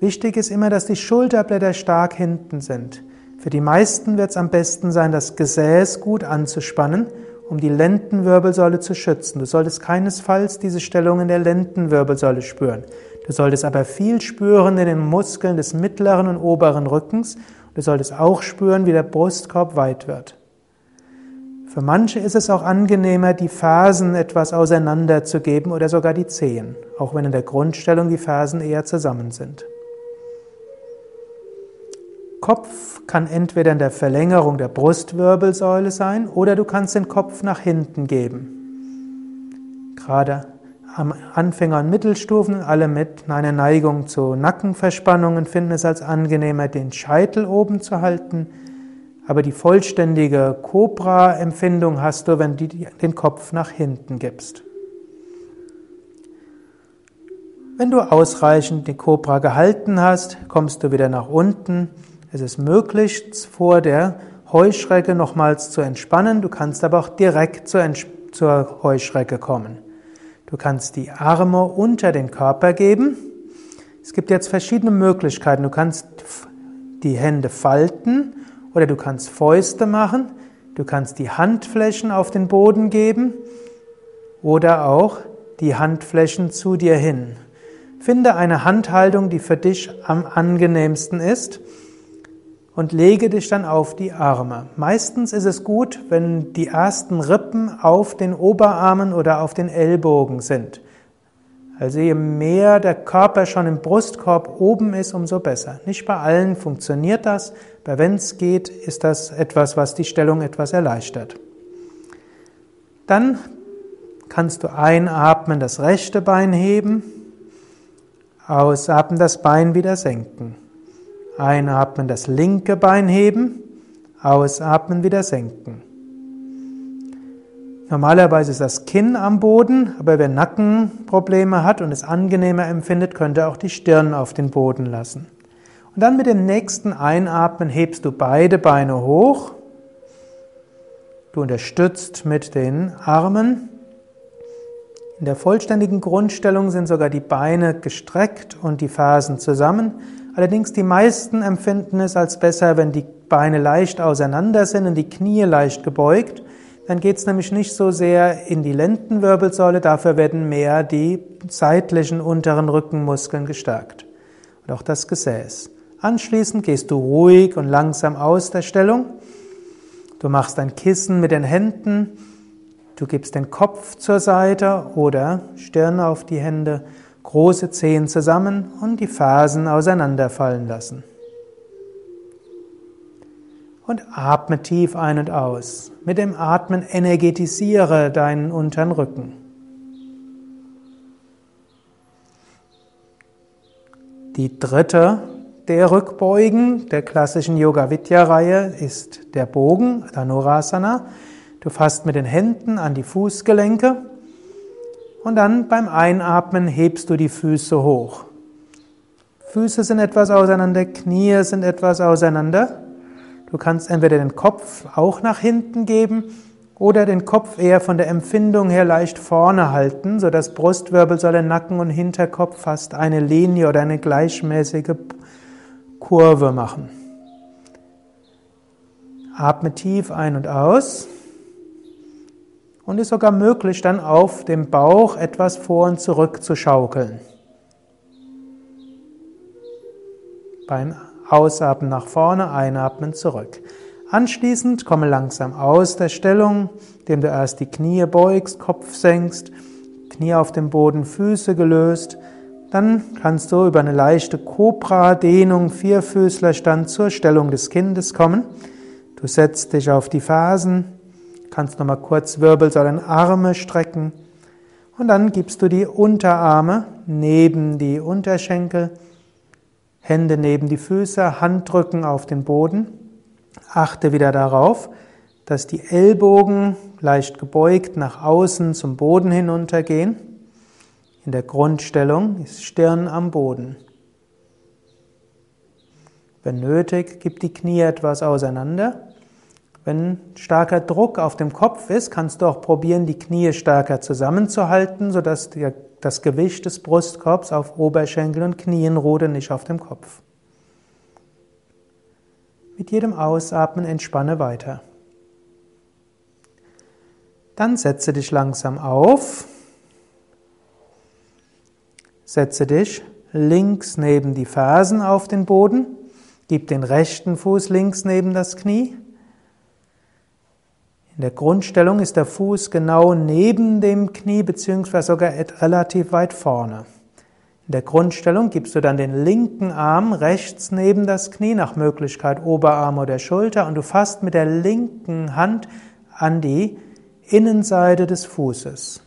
Wichtig ist immer, dass die Schulterblätter stark hinten sind. Für die meisten wird es am besten sein, das Gesäß gut anzuspannen, um die Lendenwirbelsäule zu schützen. Du solltest keinesfalls diese Stellung in der Lendenwirbelsäule spüren. Du solltest aber viel spüren in den Muskeln des mittleren und oberen Rückens. Du solltest auch spüren, wie der Brustkorb weit wird. Für manche ist es auch angenehmer, die Fersen etwas auseinanderzugeben oder sogar die Zehen, auch wenn in der Grundstellung die Fersen eher zusammen sind. Kopf kann entweder in der Verlängerung der Brustwirbelsäule sein oder du kannst den Kopf nach hinten geben. Gerade Anfänger- und Mittelstufen, alle mit einer Neigung zu Nackenverspannungen, finden es als angenehmer, den Scheitel oben zu halten. Aber die vollständige Cobra-Empfindung hast du, wenn du den Kopf nach hinten gibst. Wenn du ausreichend die Cobra gehalten hast, kommst du wieder nach unten. Es ist möglich, vor der Heuschrecke nochmals zu entspannen. Du kannst aber auch direkt zur, zur Heuschrecke kommen. Du kannst die Arme unter den Körper geben. Es gibt jetzt verschiedene Möglichkeiten. Du kannst die Hände falten oder du kannst Fäuste machen. Du kannst die Handflächen auf den Boden geben oder auch die Handflächen zu dir hin. Finde eine Handhaltung, die für dich am angenehmsten ist. Und lege dich dann auf die Arme. Meistens ist es gut, wenn die ersten Rippen auf den Oberarmen oder auf den Ellbogen sind. Also je mehr der Körper schon im Brustkorb oben ist, umso besser. Nicht bei allen funktioniert das, aber wenn es geht, ist das etwas, was die Stellung etwas erleichtert. Dann kannst du einatmen, das rechte Bein heben, ausatmen, das Bein wieder senken. Einatmen, das linke Bein heben, ausatmen, wieder senken. Normalerweise ist das Kinn am Boden, aber wer Nackenprobleme hat und es angenehmer empfindet, könnte auch die Stirn auf den Boden lassen. Und dann mit dem nächsten Einatmen hebst du beide Beine hoch. Du unterstützt mit den Armen. In der vollständigen Grundstellung sind sogar die Beine gestreckt und die Fersen zusammen. Allerdings die meisten empfinden es als besser, wenn die Beine leicht auseinander sind und die Knie leicht gebeugt. Dann geht es nämlich nicht so sehr in die Lendenwirbelsäule, dafür werden mehr die seitlichen unteren Rückenmuskeln gestärkt. Und auch das Gesäß. Anschließend gehst du ruhig und langsam aus der Stellung. Du machst ein Kissen mit den Händen. Du gibst den Kopf zur Seite oder Stirn auf die Hände große Zehen zusammen und die Fersen auseinanderfallen lassen. Und atme tief ein und aus. Mit dem Atmen energetisiere deinen unteren Rücken. Die dritte der Rückbeugen der klassischen Yoga Vidya Reihe ist der Bogen, Dhanurasana. Du fasst mit den Händen an die Fußgelenke und dann beim Einatmen hebst du die Füße hoch. Füße sind etwas auseinander, Knie sind etwas auseinander. Du kannst entweder den Kopf auch nach hinten geben oder den Kopf eher von der Empfindung her leicht vorne halten, sodass Brustwirbelsäule, Nacken und Hinterkopf fast eine Linie oder eine gleichmäßige Kurve machen. Atme tief ein und aus und ist sogar möglich, dann auf dem Bauch etwas vor und zurück zu schaukeln. Beim Ausatmen nach vorne, einatmen zurück. Anschließend komme langsam aus der Stellung, indem du erst die Knie beugst, Kopf senkst, Knie auf dem Boden, Füße gelöst. Dann kannst du über eine leichte Cobra-Dehnung, Vierfüßlerstand zur Stellung des Kindes kommen. Du setzt dich auf die Fersen, Kannst nochmal kurz Wirbelsäulen Arme strecken. Und dann gibst du die Unterarme neben die Unterschenkel, Hände neben die Füße, Handrücken auf den Boden. Achte wieder darauf, dass die Ellbogen leicht gebeugt nach außen zum Boden hinuntergehen. In der Grundstellung ist Stirn am Boden. Wenn nötig, gib die Knie etwas auseinander wenn starker Druck auf dem Kopf ist, kannst du auch probieren, die Knie stärker zusammenzuhalten, sodass das Gewicht des Brustkorbs auf Oberschenkel und Knien ruht und nicht auf dem Kopf. Mit jedem Ausatmen entspanne weiter. Dann setze dich langsam auf. Setze dich links neben die Fersen auf den Boden. Gib den rechten Fuß links neben das Knie. In der Grundstellung ist der Fuß genau neben dem Knie beziehungsweise sogar relativ weit vorne. In der Grundstellung gibst du dann den linken Arm rechts neben das Knie, nach Möglichkeit Oberarm oder Schulter, und du fasst mit der linken Hand an die Innenseite des Fußes.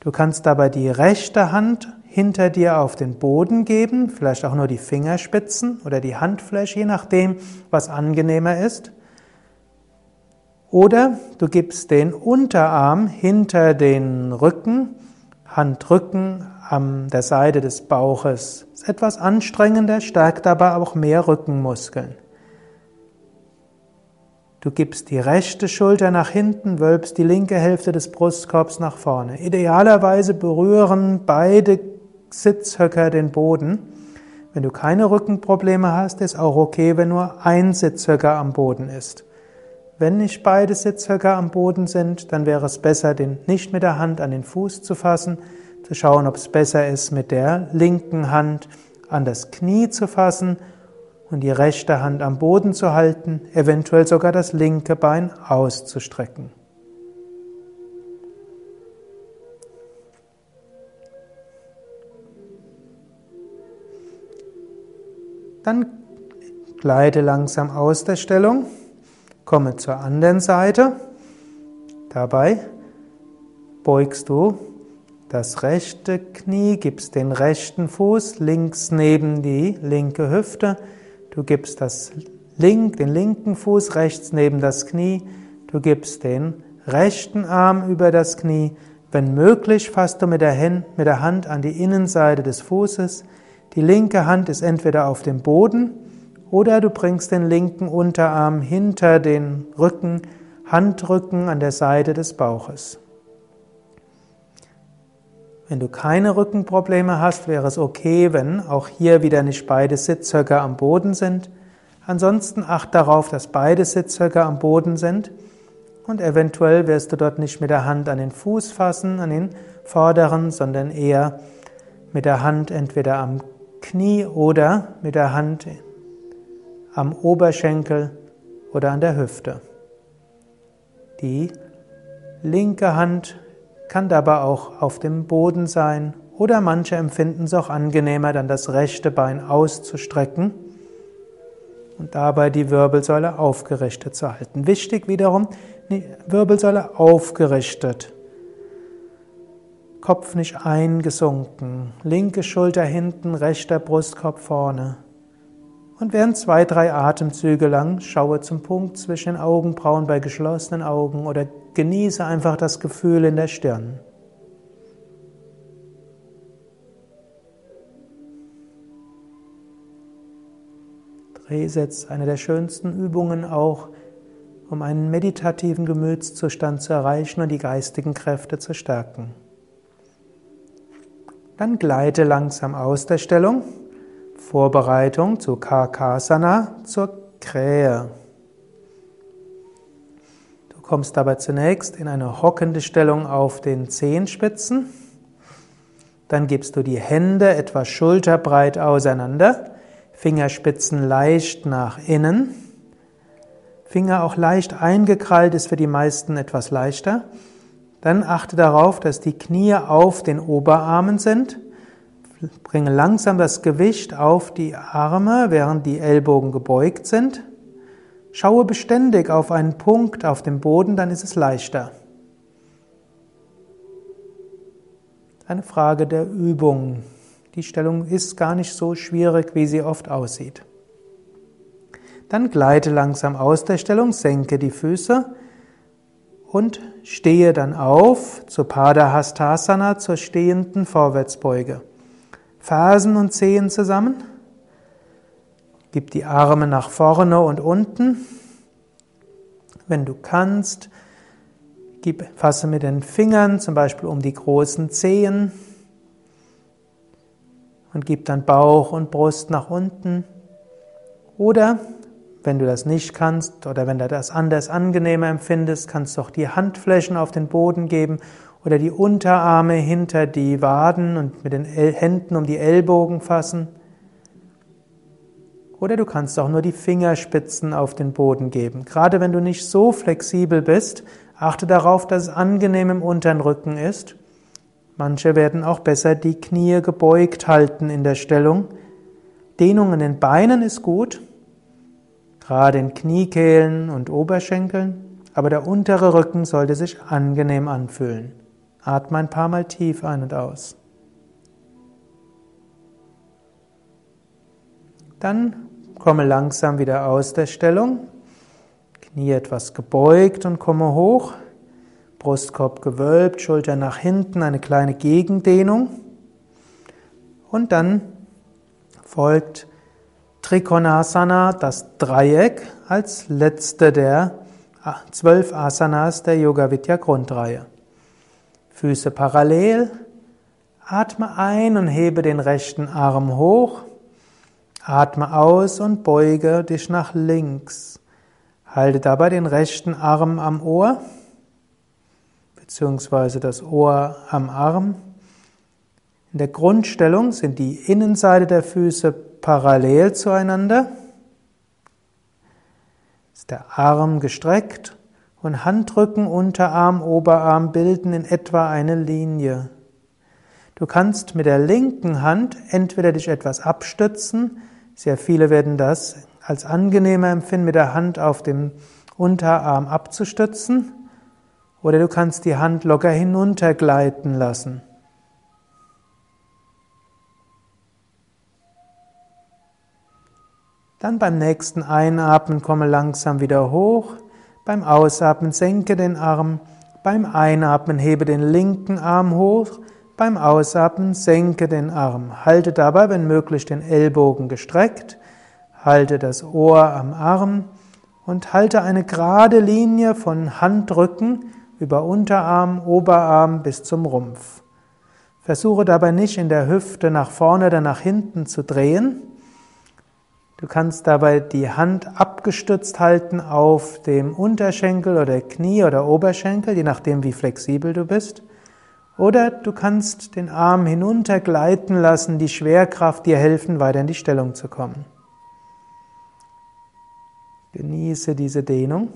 Du kannst dabei die rechte Hand hinter dir auf den Boden geben, vielleicht auch nur die Fingerspitzen oder die Handfläche, je nachdem, was angenehmer ist. Oder du gibst den Unterarm hinter den Rücken, Handrücken an der Seite des Bauches. Ist etwas anstrengender, stärkt aber auch mehr Rückenmuskeln. Du gibst die rechte Schulter nach hinten, wölbst die linke Hälfte des Brustkorbs nach vorne. Idealerweise berühren beide Sitzhöcker den Boden. Wenn du keine Rückenprobleme hast, ist auch okay, wenn nur ein Sitzhöcker am Boden ist. Wenn nicht beide Sitzhöcker am Boden sind, dann wäre es besser, den nicht mit der Hand an den Fuß zu fassen, zu schauen, ob es besser ist, mit der linken Hand an das Knie zu fassen und die rechte Hand am Boden zu halten, eventuell sogar das linke Bein auszustrecken. Dann gleite langsam aus der Stellung, komme zur anderen Seite. Dabei beugst du das rechte Knie, gibst den rechten Fuß links neben die linke Hüfte. Du gibst das link, den linken Fuß rechts neben das Knie. Du gibst den rechten Arm über das Knie. Wenn möglich, fasst du mit der, Hand, mit der Hand an die Innenseite des Fußes. Die linke Hand ist entweder auf dem Boden oder du bringst den linken Unterarm hinter den Rücken, Handrücken an der Seite des Bauches. Wenn du keine Rückenprobleme hast, wäre es okay, wenn auch hier wieder nicht beide Sitzhöcker am Boden sind. Ansonsten acht darauf, dass beide Sitzhöcker am Boden sind und eventuell wirst du dort nicht mit der Hand an den Fuß fassen, an den vorderen, sondern eher mit der Hand entweder am Knie oder mit der Hand am Oberschenkel oder an der Hüfte. Die linke Hand kann dabei auch auf dem Boden sein oder manche empfinden es auch angenehmer, dann das rechte Bein auszustrecken und dabei die Wirbelsäule aufgerichtet zu halten. Wichtig wiederum, die Wirbelsäule aufgerichtet. Kopf nicht eingesunken, linke Schulter hinten, rechter Brustkorb vorne. Und während zwei, drei Atemzüge lang schaue zum Punkt zwischen den Augenbrauen bei geschlossenen Augen oder genieße einfach das Gefühl in der Stirn. Drehsitz, eine der schönsten Übungen auch, um einen meditativen Gemütszustand zu erreichen und die geistigen Kräfte zu stärken. Dann gleite langsam aus der Stellung. Vorbereitung zu Karkasana, zur Krähe. Du kommst dabei zunächst in eine hockende Stellung auf den Zehenspitzen. Dann gibst du die Hände etwa schulterbreit auseinander, Fingerspitzen leicht nach innen. Finger auch leicht eingekrallt ist für die meisten etwas leichter. Dann achte darauf, dass die Knie auf den Oberarmen sind Bringe langsam das Gewicht auf die Arme, während die Ellbogen gebeugt sind. Schaue beständig auf einen Punkt auf dem Boden, dann ist es leichter. Eine Frage der Übung. Die Stellung ist gar nicht so schwierig, wie sie oft aussieht. Dann gleite langsam aus der Stellung, senke die Füße und stehe dann auf zur Padahastasana, zur stehenden Vorwärtsbeuge. Fersen und Zehen zusammen. Gib die Arme nach vorne und unten. Wenn du kannst, gib, fasse mit den Fingern zum Beispiel um die großen Zehen und gib dann Bauch und Brust nach unten. Oder wenn du das nicht kannst oder wenn du das anders angenehmer empfindest, kannst du auch die Handflächen auf den Boden geben oder die Unterarme hinter die Waden und mit den Händen um die Ellbogen fassen. Oder du kannst auch nur die Fingerspitzen auf den Boden geben. Gerade wenn du nicht so flexibel bist, achte darauf, dass es angenehm im unteren Rücken ist. Manche werden auch besser die Knie gebeugt halten in der Stellung. Dehnung in den Beinen ist gut, gerade in Kniekehlen und Oberschenkeln, aber der untere Rücken sollte sich angenehm anfühlen. Atme ein paar Mal tief ein und aus. Dann komme langsam wieder aus der Stellung. Knie etwas gebeugt und komme hoch. Brustkorb gewölbt, Schulter nach hinten, eine kleine Gegendehnung. Und dann folgt Trikonasana, das Dreieck, als letzte der zwölf Asanas der Yoga Vidya Grundreihe. Füße parallel. Atme ein und hebe den rechten Arm hoch. Atme aus und beuge dich nach links. Halte dabei den rechten Arm am Ohr, beziehungsweise das Ohr am Arm. In der Grundstellung sind die Innenseite der Füße parallel zueinander. ist der Arm gestreckt und Handrücken, Unterarm, Oberarm bilden in etwa eine Linie. Du kannst mit der linken Hand entweder dich etwas abstützen, sehr viele werden das als angenehmer empfinden, mit der Hand auf dem Unterarm abzustützen, oder du kannst die Hand locker hinuntergleiten lassen. Dann beim nächsten Einatmen komme langsam wieder hoch. Beim Ausatmen senke den Arm. Beim Einatmen hebe den linken Arm hoch. Beim Ausatmen senke den Arm. Halte dabei, wenn möglich, den Ellbogen gestreckt. Halte das Ohr am Arm und halte eine gerade Linie von Handrücken über Unterarm, Oberarm bis zum Rumpf. Versuche dabei nicht in der Hüfte nach vorne oder nach hinten zu drehen. Du kannst dabei die Hand abgestützt halten auf dem Unterschenkel oder Knie oder Oberschenkel, je nachdem wie flexibel du bist. Oder du kannst den Arm hinuntergleiten lassen, die Schwerkraft dir helfen, weiter in die Stellung zu kommen. Genieße diese Dehnung.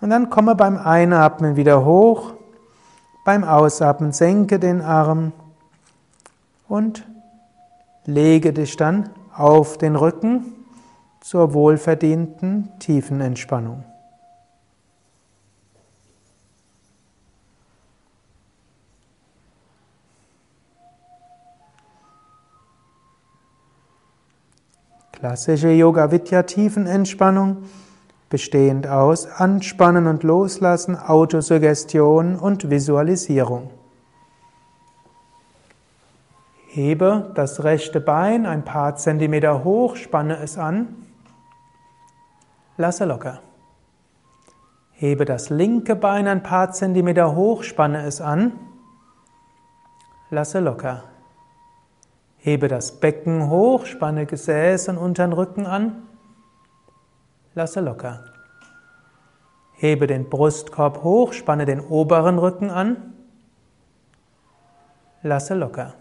Und dann komme beim Einatmen wieder hoch. Beim Ausatmen senke den Arm und lege dich dann auf den Rücken zur wohlverdienten tiefen Entspannung. Klassische Yoga Vidya Tiefenentspannung bestehend aus Anspannen und Loslassen, Autosuggestion und Visualisierung. Hebe das rechte Bein ein paar Zentimeter hoch, spanne es an, lasse locker. Hebe das linke Bein ein paar Zentimeter hoch, spanne es an, lasse locker. Hebe das Becken hoch, spanne Gesäß und unteren Rücken an, lasse locker. Hebe den Brustkorb hoch, spanne den oberen Rücken an, lasse locker.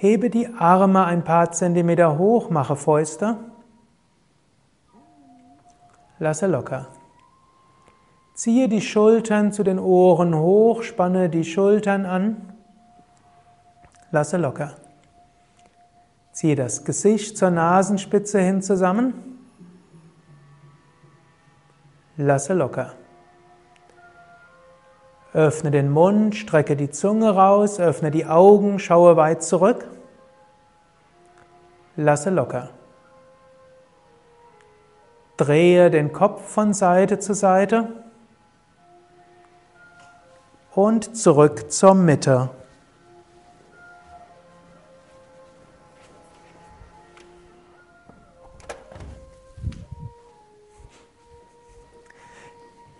Hebe die Arme ein paar Zentimeter hoch, mache Fäuste. Lasse locker. Ziehe die Schultern zu den Ohren hoch, spanne die Schultern an. Lasse locker. Ziehe das Gesicht zur Nasenspitze hin zusammen. Lasse locker. Öffne den Mund, strecke die Zunge raus, öffne die Augen, schaue weit zurück. Lasse locker. Drehe den Kopf von Seite zu Seite und zurück zur Mitte.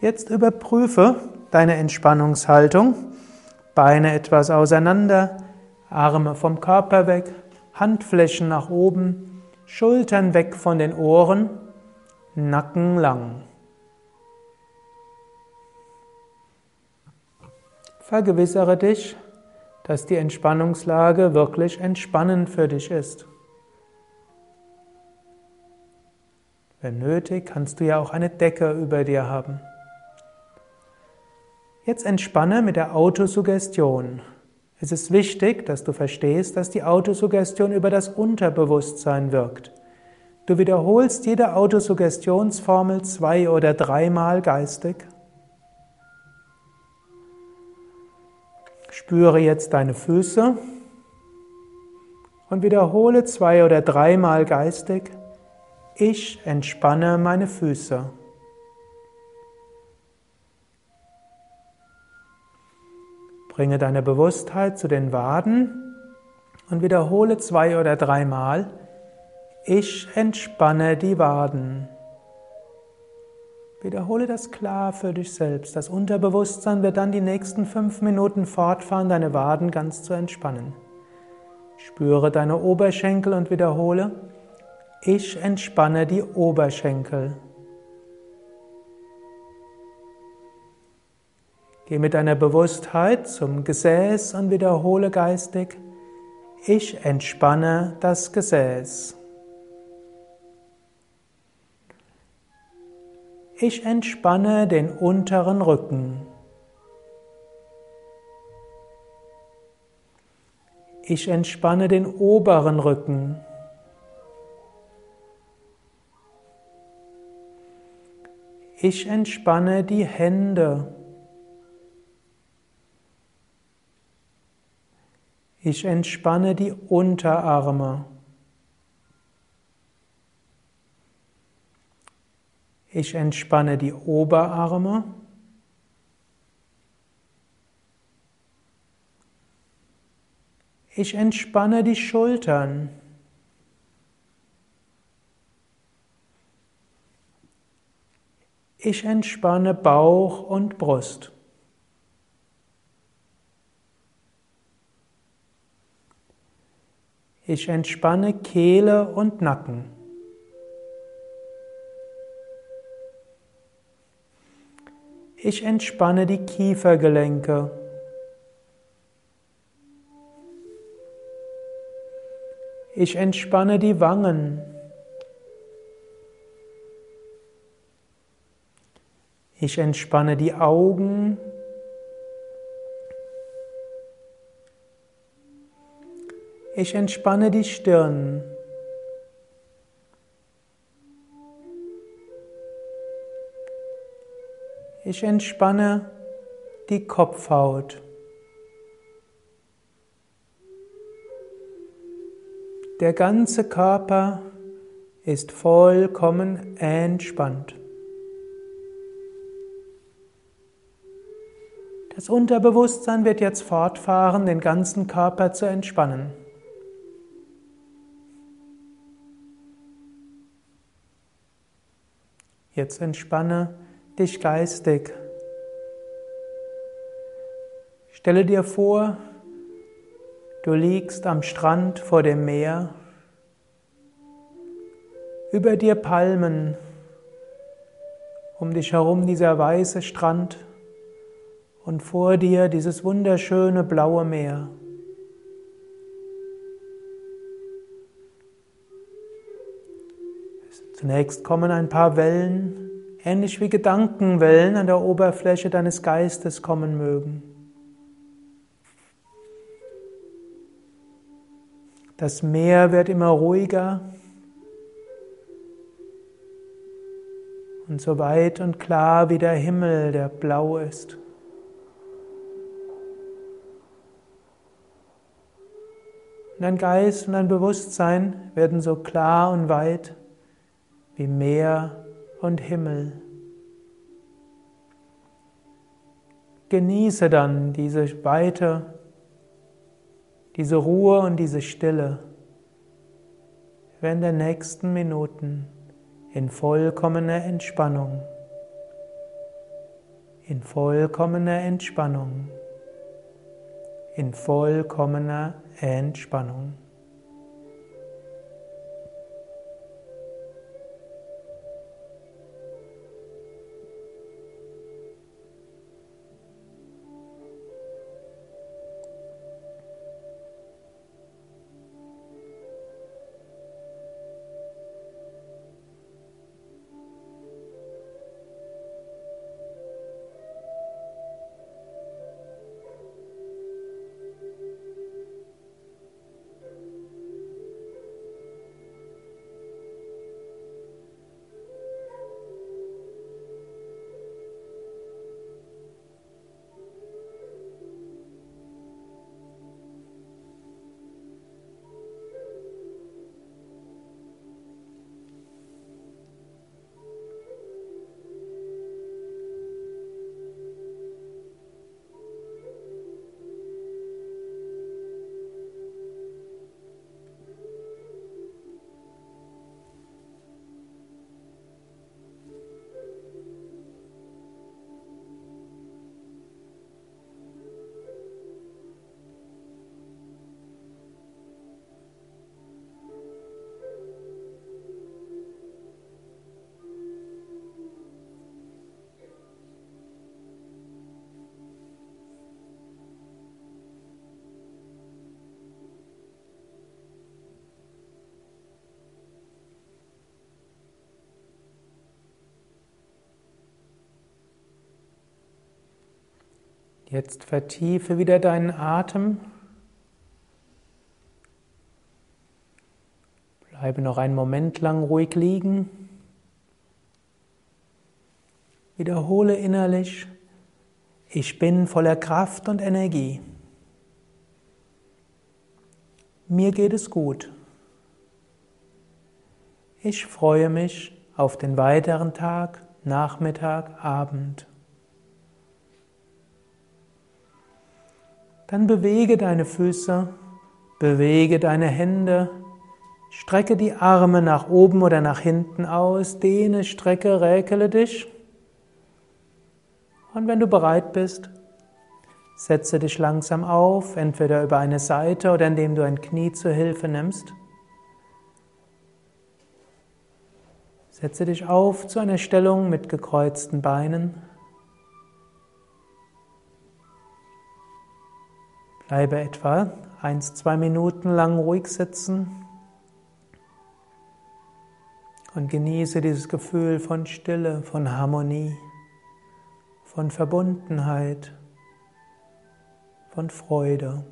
Jetzt überprüfe, deine Entspannungshaltung. Beine etwas auseinander, Arme vom Körper weg, Handflächen nach oben, Schultern weg von den Ohren, Nacken lang. Vergewissere dich, dass die Entspannungslage wirklich entspannend für dich ist. Wenn nötig, kannst du ja auch eine Decke über dir haben. Jetzt entspanne mit der Autosuggestion. Es ist wichtig, dass du verstehst, dass die Autosuggestion über das Unterbewusstsein wirkt. Du wiederholst jede Autosuggestionsformel zwei oder dreimal geistig. Spüre jetzt deine Füße und wiederhole zwei oder dreimal geistig. Ich entspanne meine Füße. Bringe deine Bewusstheit zu den Waden und wiederhole zwei oder dreimal, ich entspanne die Waden. Wiederhole das klar für dich selbst. Das Unterbewusstsein wird dann die nächsten fünf Minuten fortfahren, deine Waden ganz zu entspannen. Spüre deine Oberschenkel und wiederhole, ich entspanne die Oberschenkel. Geh mit deiner Bewusstheit zum Gesäß und wiederhole geistig, ich entspanne das Gesäß. Ich entspanne den unteren Rücken. Ich entspanne den oberen Rücken. Ich entspanne die Hände. Ich entspanne die Unterarme. Ich entspanne die Oberarme. Ich entspanne die Schultern. Ich entspanne Bauch und Brust. Ich entspanne Kehle und Nacken. Ich entspanne die Kiefergelenke. Ich entspanne die Wangen. Ich entspanne die Augen. Ich entspanne die Stirn. Ich entspanne die Kopfhaut. Der ganze Körper ist vollkommen entspannt. Das Unterbewusstsein wird jetzt fortfahren, den ganzen Körper zu entspannen. Jetzt entspanne dich geistig. Stelle dir vor, du liegst am Strand vor dem Meer, über dir Palmen, um dich herum dieser weiße Strand und vor dir dieses wunderschöne blaue Meer. Zunächst kommen ein paar Wellen, ähnlich wie Gedankenwellen an der Oberfläche deines Geistes kommen mögen. Das Meer wird immer ruhiger und so weit und klar wie der Himmel, der blau ist. Und dein Geist und dein Bewusstsein werden so klar und weit wie Meer und Himmel. Genieße dann diese Weite, diese Ruhe und diese Stille während der nächsten Minuten in vollkommener Entspannung. In vollkommener Entspannung. In vollkommener Entspannung. Jetzt vertiefe wieder deinen Atem. Bleibe noch einen Moment lang ruhig liegen. Wiederhole innerlich, ich bin voller Kraft und Energie. Mir geht es gut. Ich freue mich auf den weiteren Tag, Nachmittag, Abend. Dann bewege deine Füße, bewege deine Hände, strecke die Arme nach oben oder nach hinten aus, dehne, strecke, räkele dich. Und wenn du bereit bist, setze dich langsam auf, entweder über eine Seite oder indem du ein Knie zur Hilfe nimmst. Setze dich auf zu einer Stellung mit gekreuzten Beinen. Bleibe etwa eins, zwei Minuten lang ruhig sitzen und genieße dieses Gefühl von Stille, von Harmonie, von Verbundenheit, von Freude.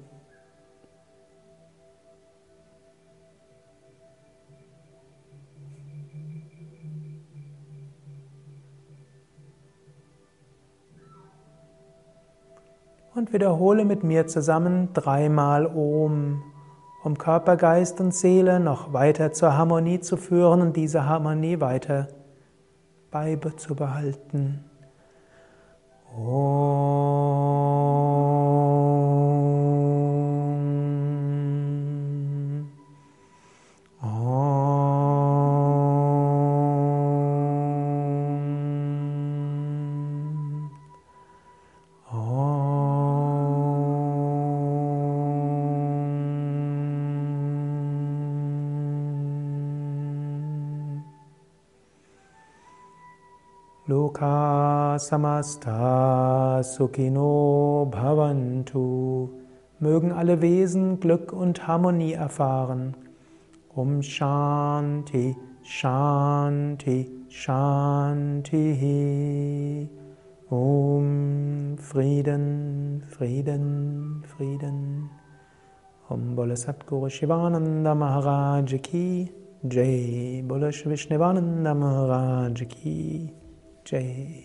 Und wiederhole mit mir zusammen dreimal Om, um Körper, Geist und Seele noch weiter zur Harmonie zu führen und diese Harmonie weiter beizubehalten. Om. Loka samasta sukino bhavantu. Mögen alle Wesen Glück und Harmonie erfahren. Um Shanti, Shanti, Shanti. Um Frieden, Frieden, Frieden. Om Bole Satguru Shivananda Maharaj Ki Jai. Bole Vishnevananda Maharaj Ki Jai.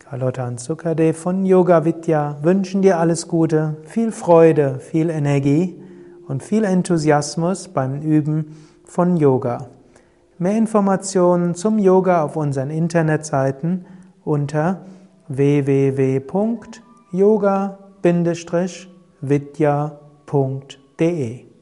Kalotan Sukadev von Yoga Vidya wünschen dir alles Gute, viel Freude, viel Energie und viel Enthusiasmus beim Üben von Yoga. Mehr Informationen zum Yoga auf unseren Internetseiten unter www.yoga-vidya.de